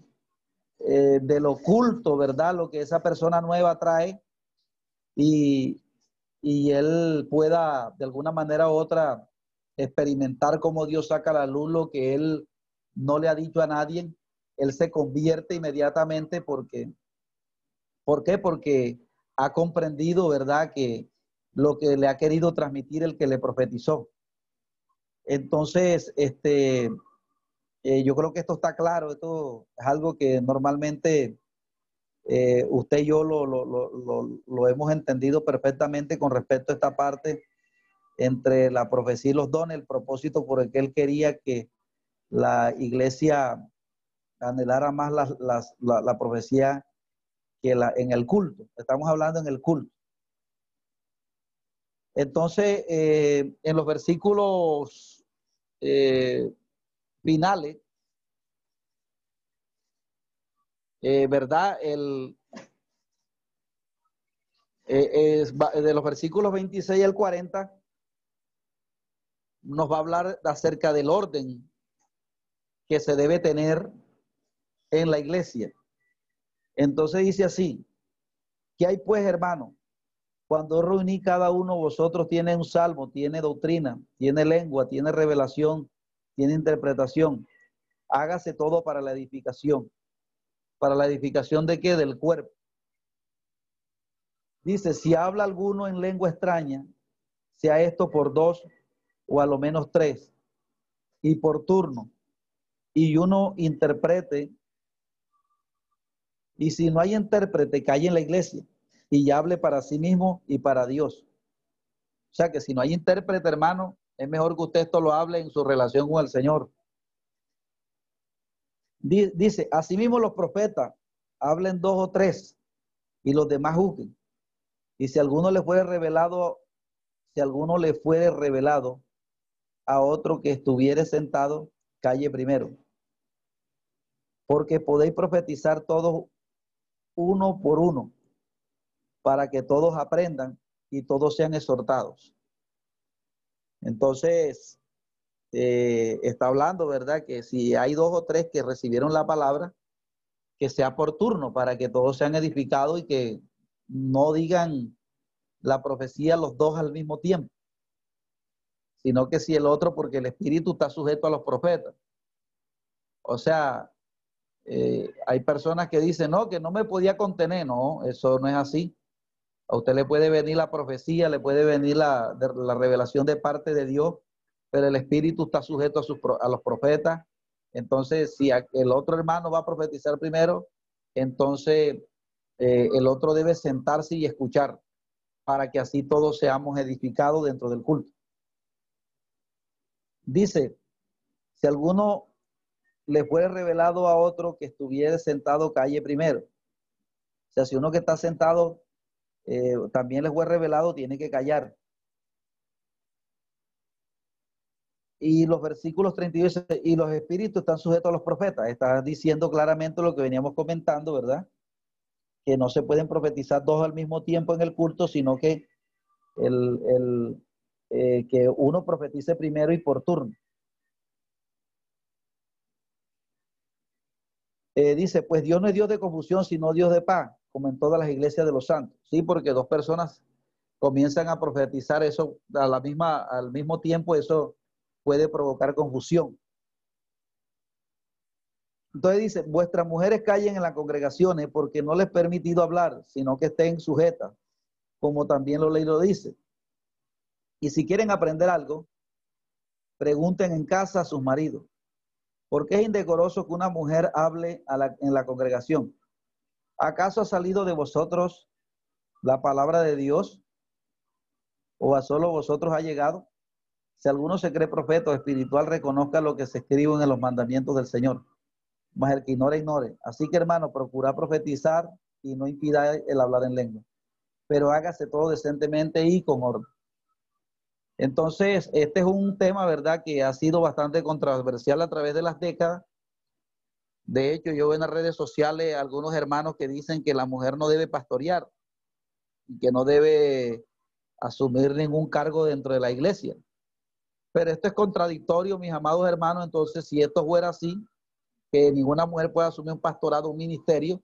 eh, del oculto, ¿verdad? Lo que esa persona nueva trae y, y él pueda de alguna manera u otra experimentar cómo Dios saca la luz lo que él no le ha dicho a nadie, él se convierte inmediatamente porque, ¿por qué? Porque ha comprendido, ¿verdad? Que lo que le ha querido transmitir el que le profetizó. Entonces, este, eh, yo creo que esto está claro, esto es algo que normalmente eh, usted y yo lo, lo, hemos entendido perfectamente con respecto a esta parte entre la profecía y los dones, el propósito por el que él quería que la iglesia anhelara más la, profecía que la, en el culto. Estamos hablando en el culto. Entonces, eh, en los versículos finales, eh, ¿verdad? El, eh, de los versículos 26 al 40 nos va a hablar acerca del orden que se debe tener en la iglesia. Entonces dice así, ¿qué hay pues, hermano? Cuando reuní cada uno, vosotros tiene un salmo, tiene doctrina, tiene lengua, tiene revelación, tiene interpretación. Hágase todo para la edificación. ¿Para la edificación de qué? Del cuerpo. Dice, si habla alguno en lengua extraña, sea esto por dos o a lo menos tres, y por turno, y uno interprete, y si no hay intérprete, calle en la iglesia y hable para sí mismo y para Dios. O sea que si no hay intérprete, hermano, es mejor que usted esto lo hable en su relación con el Señor. Dice, asimismo los profetas hablen dos o tres y los demás juzguen. Y si alguno le fuere revelado, si alguno le fuere revelado a otro que estuviere sentado, calle primero. Porque podéis profetizar todos uno por uno, para que todos aprendan y todos sean exhortados. Entonces, eh, está hablando, ¿verdad? Que si hay dos o tres que recibieron la palabra, que sea por turno para que todos sean edificados y que no digan la profecía los dos al mismo tiempo, sino que si el otro, porque el espíritu está sujeto a los profetas. O sea, eh, hay personas que dicen, no, que no me podía contener, no, eso no es así. A usted le puede venir la profecía, le puede venir la, la revelación de parte de Dios, pero el espíritu está sujeto a, sus, a los profetas. Entonces, si el otro hermano va a profetizar primero, entonces eh, el otro debe sentarse y escuchar para que así todos seamos edificados dentro del culto. Dice, si alguno le fue revelado a otro que estuviera sentado, calle primero. O sea, si uno que está sentado eh, también le fue revelado, tiene que callar. Y los versículos 32 y los espíritus están sujetos a los profetas. Está diciendo claramente lo que veníamos comentando, ¿verdad? Que no se pueden profetizar dos al mismo tiempo en el culto, sino que el, eh, que uno profetice primero y por turno. Eh, dice, pues Dios no es Dios de confusión, sino Dios de paz, como en todas las iglesias de los santos. Sí, porque dos personas comienzan a profetizar eso a la misma, al mismo tiempo, eso puede provocar confusión. Entonces dice, vuestras mujeres callen en las congregaciones porque no les he permitido hablar, sino que estén sujetas, como también lo ley lo dice. Y si quieren aprender algo, pregunten en casa a sus maridos ¿Por qué es indecoroso que una mujer hable en la congregación? ¿Acaso ha salido de vosotros la palabra de Dios? ¿O a solo vosotros ha llegado? Si alguno se cree profeta o espiritual, reconozca lo que se escribe en los mandamientos del Señor. Mas el que ignora, ignore. Así que, hermano, procura profetizar y no impida el hablar en lengua. Pero hágase todo decentemente y con orden. Entonces, este es un tema, ¿verdad?, que ha sido bastante controversial a través de las décadas. De hecho, yo veo en las redes sociales algunos hermanos que dicen que la mujer no debe pastorear y que no debe asumir ningún cargo dentro de la iglesia. Pero esto es contradictorio, mis amados hermanos. Entonces, si esto fuera así, que ninguna mujer pueda asumir un pastorado, un ministerio,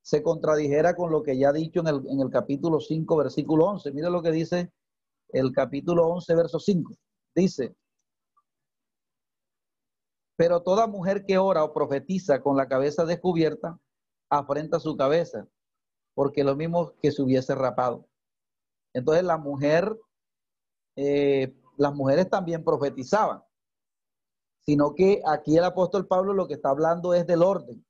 se contradijera con lo que ya ha dicho en el, en el capítulo 5, versículo 11. Mire lo que dice el capítulo 11, verso 5. Dice, pero toda mujer que ora o profetiza con la cabeza descubierta, afrenta su cabeza, porque lo mismo que se hubiese rapado. Entonces la mujer, eh, las mujeres también profetizaban, sino que aquí el apóstol Pablo lo que está hablando es del orden.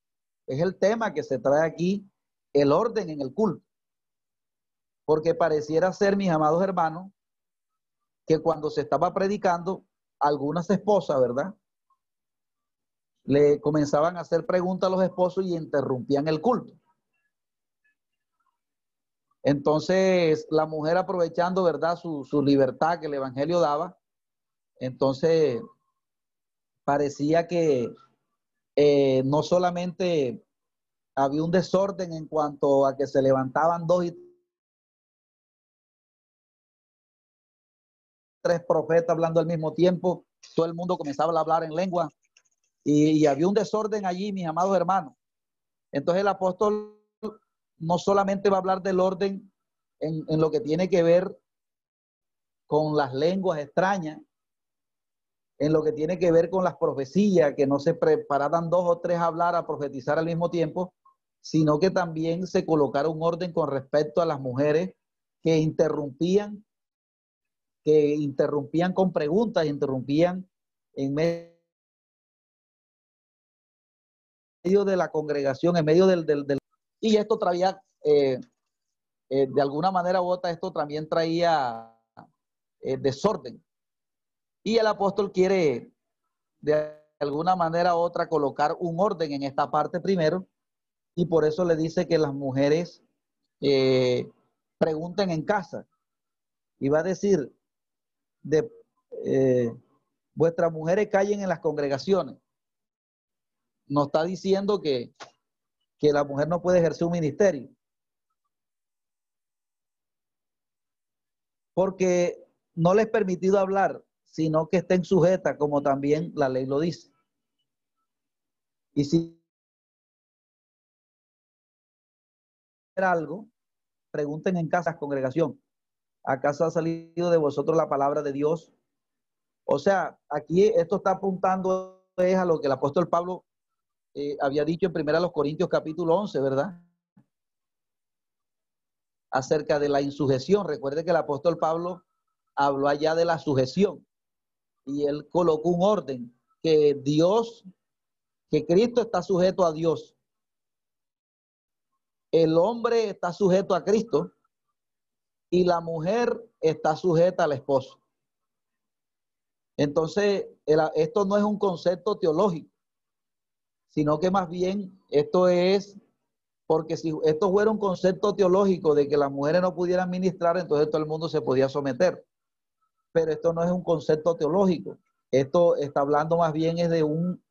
Es el tema que se trae aquí, el orden en el culto. Porque pareciera ser, mis amados hermanos, que cuando se estaba predicando, algunas esposas, ¿verdad? Le comenzaban a hacer preguntas a los esposos y interrumpían el culto. Entonces, la mujer aprovechando, ¿verdad?, su, libertad que el Evangelio daba, entonces parecía que eh, no solamente había un desorden en cuanto a que se levantaban dos y tres profetas hablando al mismo tiempo, todo el mundo comenzaba a hablar en lengua y, había un desorden allí, mis amados hermanos. Entonces el apóstol no solamente va a hablar del orden en, lo que tiene que ver con las lenguas extrañas, en lo que tiene que ver con las profecías, que no se prepararan dos o tres a hablar, a profetizar al mismo tiempo, sino que también se colocara un orden con respecto a las mujeres que interrumpían que interrumpían con preguntas, interrumpían en medio de la congregación, en medio del... del, y esto traía, eh, eh, de alguna manera u otra, esto también traía eh, desorden. Y el apóstol quiere, de alguna manera u otra, colocar un orden en esta parte primero, y por eso le dice que las mujeres pregunten en casa. Y va a decir, de eh, vuestras mujeres callen en las congregaciones. Nos está diciendo que, que la mujer no puede ejercer un ministerio. Porque no les es permitido hablar, sino que estén sujetas como también la ley lo dice. Y si algo, pregunten en casas, congregación, ¿acaso ha salido de vosotros la palabra de Dios? O sea, aquí esto está apuntando es a lo que el apóstol Pablo eh, había dicho en 1 Corintios capítulo 11, ¿verdad? Acerca de la insujeción. Recuerde que el apóstol Pablo habló allá de la sujeción y él colocó un orden que Dios, que Cristo está sujeto a Dios. El hombre está sujeto a Cristo y la mujer está sujeta al esposo. Entonces, esto no es un concepto teológico, sino que más bien esto es, porque si esto fuera un concepto teológico de que las mujeres no pudieran ministrar, entonces todo el mundo se podía someter. Pero esto no es un concepto teológico. Esto está hablando más bien es de, un,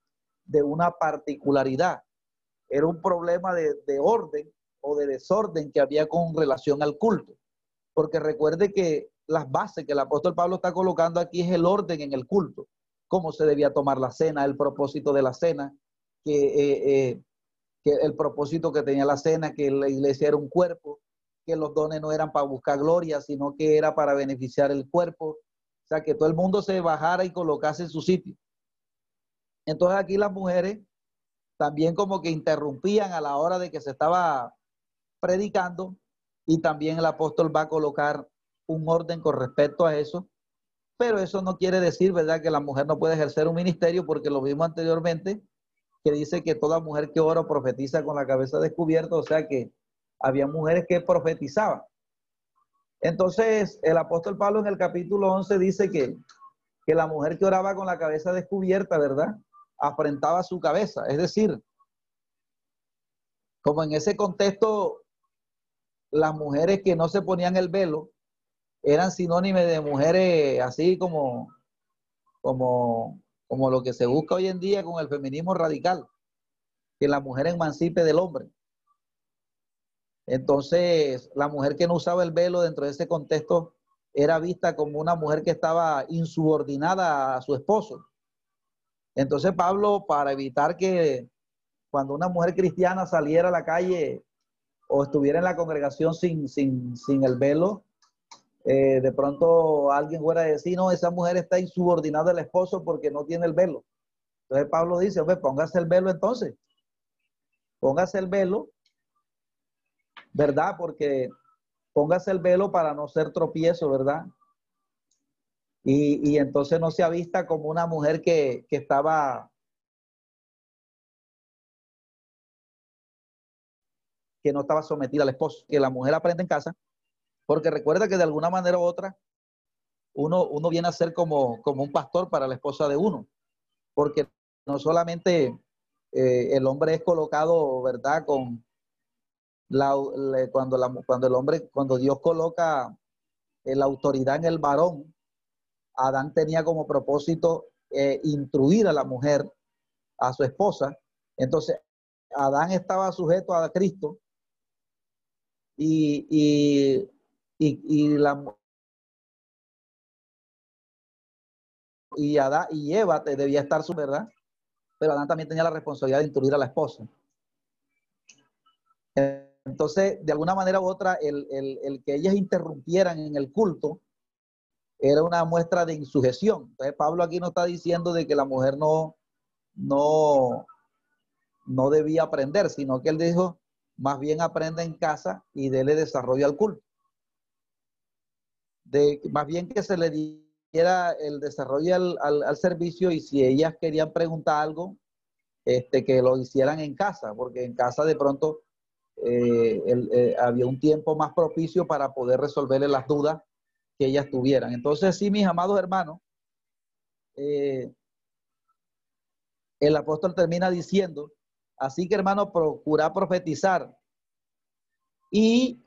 de una particularidad. Era un problema de, de orden o de desorden que había con relación al culto. Porque recuerde que las bases que el apóstol Pablo está colocando aquí es el orden en el culto, cómo se debía tomar la cena, el propósito de la cena, que, eh, eh, que el propósito que tenía la cena, que la iglesia era un cuerpo, que los dones no eran para buscar gloria, sino que era para beneficiar el cuerpo. O sea, que todo el mundo se bajara y colocase en su sitio. Entonces aquí las mujeres también como que interrumpían a la hora de que se estaba predicando y también el apóstol va a colocar un orden con respecto a eso, pero eso no quiere decir, ¿verdad?, que la mujer no puede ejercer un ministerio, porque lo vimos anteriormente, que dice que toda mujer que ora profetiza con la cabeza descubierta, o sea que había mujeres que profetizaban. Entonces, el apóstol Pablo en el capítulo 11 dice que, que la mujer que oraba con la cabeza descubierta, ¿verdad?, afrentaba su cabeza, es decir, como en ese contexto, las mujeres que no se ponían el velo, eran sinónimos de mujeres así como, como, como lo que se busca hoy en día con el feminismo radical, que la mujer emancipe del hombre. Entonces, la mujer que no usaba el velo dentro de ese contexto era vista como una mujer que estaba insubordinada a su esposo. Entonces, Pablo, para evitar que cuando una mujer cristiana saliera a la calle o estuviera en la congregación sin, sin, sin el velo, eh, de pronto alguien fuera a decir, no, esa mujer está insubordinada al esposo porque no tiene el velo. Entonces Pablo dice, hombre, póngase el velo entonces. Póngase el velo, ¿verdad? Porque póngase el velo para no ser tropiezo, ¿verdad? Y, entonces no se vista como una mujer que, que estaba que no estaba sometida al esposo, que la mujer aprende en casa porque recuerda que de alguna manera u otra, uno, uno viene a ser como, como un pastor para la esposa de uno. Porque no solamente eh, el hombre es colocado, ¿verdad? Con la, cuando, la, cuando el hombre, cuando Dios coloca eh, la autoridad en el varón, Adán tenía como propósito eh, instruir a la mujer, a su esposa. Entonces, Adán estaba sujeto a Cristo y, y y, la y Adán y Eva debía estar su verdad, pero Adán también tenía la responsabilidad de instruir a la esposa. Entonces, de alguna manera u otra, el, el, que ellas interrumpieran en el culto era una muestra de insujeción. Entonces, Pablo aquí no está diciendo de que la mujer no, no, no debía aprender, sino que él dijo, más bien aprende en casa y déle desarrollo al culto más bien que se le diera el desarrollo al, servicio y si ellas querían preguntar algo, este, que lo hicieran en casa, porque en casa de pronto eh, eh, había un tiempo más propicio para poder resolverle las dudas que ellas tuvieran. Entonces, sí, mis amados hermanos, eh, el apóstol termina diciendo, así que hermano, procura profetizar y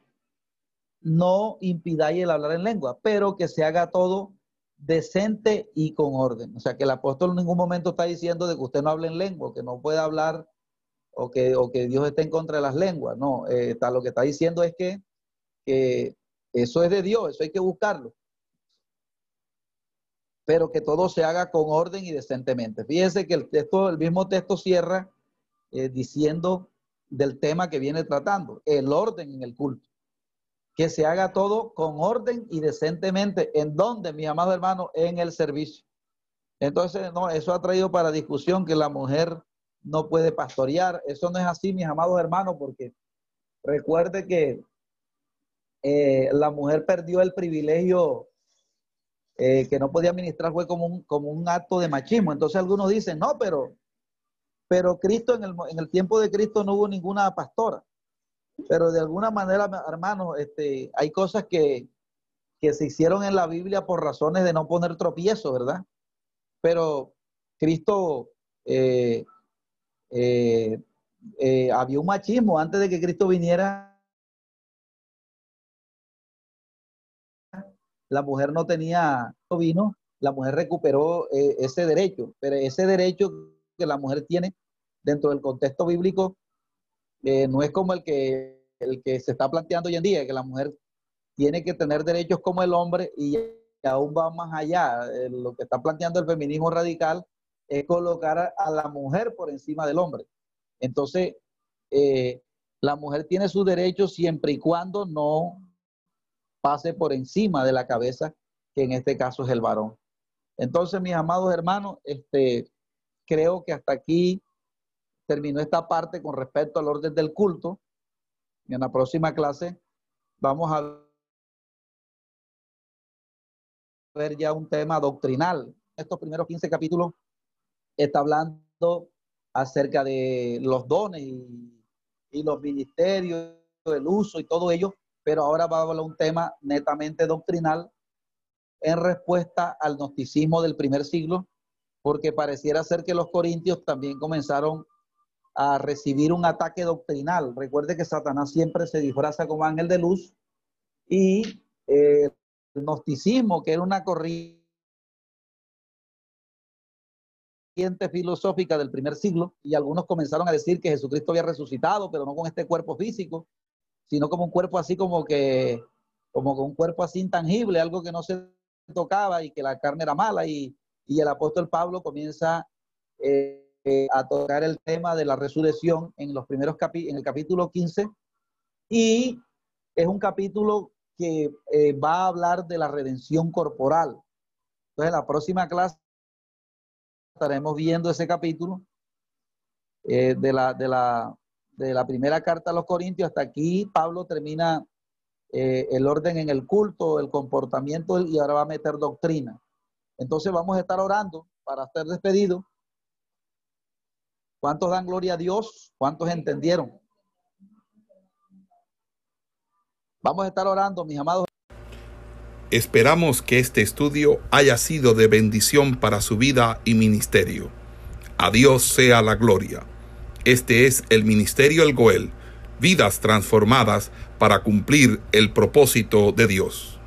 no impidáis el hablar en lengua, pero que se haga todo decente y con orden. O sea, que el apóstol en ningún momento está diciendo de que usted no hable en lengua, que no puede hablar o que, o que Dios esté en contra de las lenguas. No, eh, está, lo que está diciendo es que, que eso es de Dios, eso hay que buscarlo. pero que todo se haga con orden y decentemente. Fíjense que el texto, el mismo texto cierra eh, diciendo del tema que viene tratando, el orden en el culto. Que se haga todo con orden y decentemente. ¿En dónde, mi amado hermano? En el servicio. Entonces, no, eso ha traído para discusión que la mujer no puede pastorear. Eso no es así, mis amados hermanos, porque recuerde que eh, la mujer perdió el privilegio eh, que no podía ministrar, fue como un, como un acto de machismo. Entonces algunos dicen, no, pero, pero Cristo, en el, en el tiempo de Cristo no hubo ninguna pastora. Pero de alguna manera, hermanos, este, hay cosas que, que se hicieron en la Biblia por razones de no poner tropiezo, ¿verdad? Pero Cristo eh, había un machismo antes de que Cristo viniera la mujer no tenía vino, la mujer recuperó eh, ese derecho, pero ese derecho que la mujer tiene dentro del contexto bíblico eh, no es como el que, el que se está planteando hoy en día, que la mujer tiene que tener derechos como el hombre y aún va más allá. Eh, lo que está planteando el feminismo radical es colocar a, la mujer por encima del hombre. Entonces, la mujer tiene sus derechos siempre y cuando no pase por encima de la cabeza, que en este caso es el varón. Entonces, mis amados hermanos, este, creo que hasta aquí terminó esta parte con respecto al orden del culto. Y en la próxima clase vamos a ver ya un tema doctrinal. Estos primeros 15 capítulos está hablando acerca de los dones y, y los ministerios, el uso y todo ello pero ahora va a hablar un tema netamente doctrinal en respuesta al gnosticismo del primer siglo, porque pareciera ser que los corintios también comenzaron a recibir un ataque doctrinal. Recuerde que Satanás siempre se disfraza como ángel de luz y eh, el gnosticismo, que era una corriente filosófica del primer siglo, y algunos comenzaron a decir que Jesucristo había resucitado, pero no con este cuerpo físico, sino como un cuerpo así como que, como con un cuerpo así intangible, algo que no se tocaba y que la carne era mala. Y, el apóstol Pablo comienza eh, eh, a tocar el tema de la resurrección en los primeros en el capítulo 15 y es un capítulo que eh, va a hablar de la redención corporal. Entonces, en la próxima clase estaremos viendo ese capítulo de, la, de, la, de la primera carta a los Corintios hasta aquí, Pablo termina eh, el orden en el culto, el comportamiento y ahora va a meter doctrina. Entonces vamos a estar orando para ser despedidos. ¿Cuántos dan gloria a Dios? ¿Cuántos entendieron? Vamos a estar orando, mis amados. Esperamos que este estudio haya sido de bendición para su vida y ministerio. A Dios sea la gloria. Este es el Ministerio El Goel, vidas transformadas para cumplir el propósito de Dios.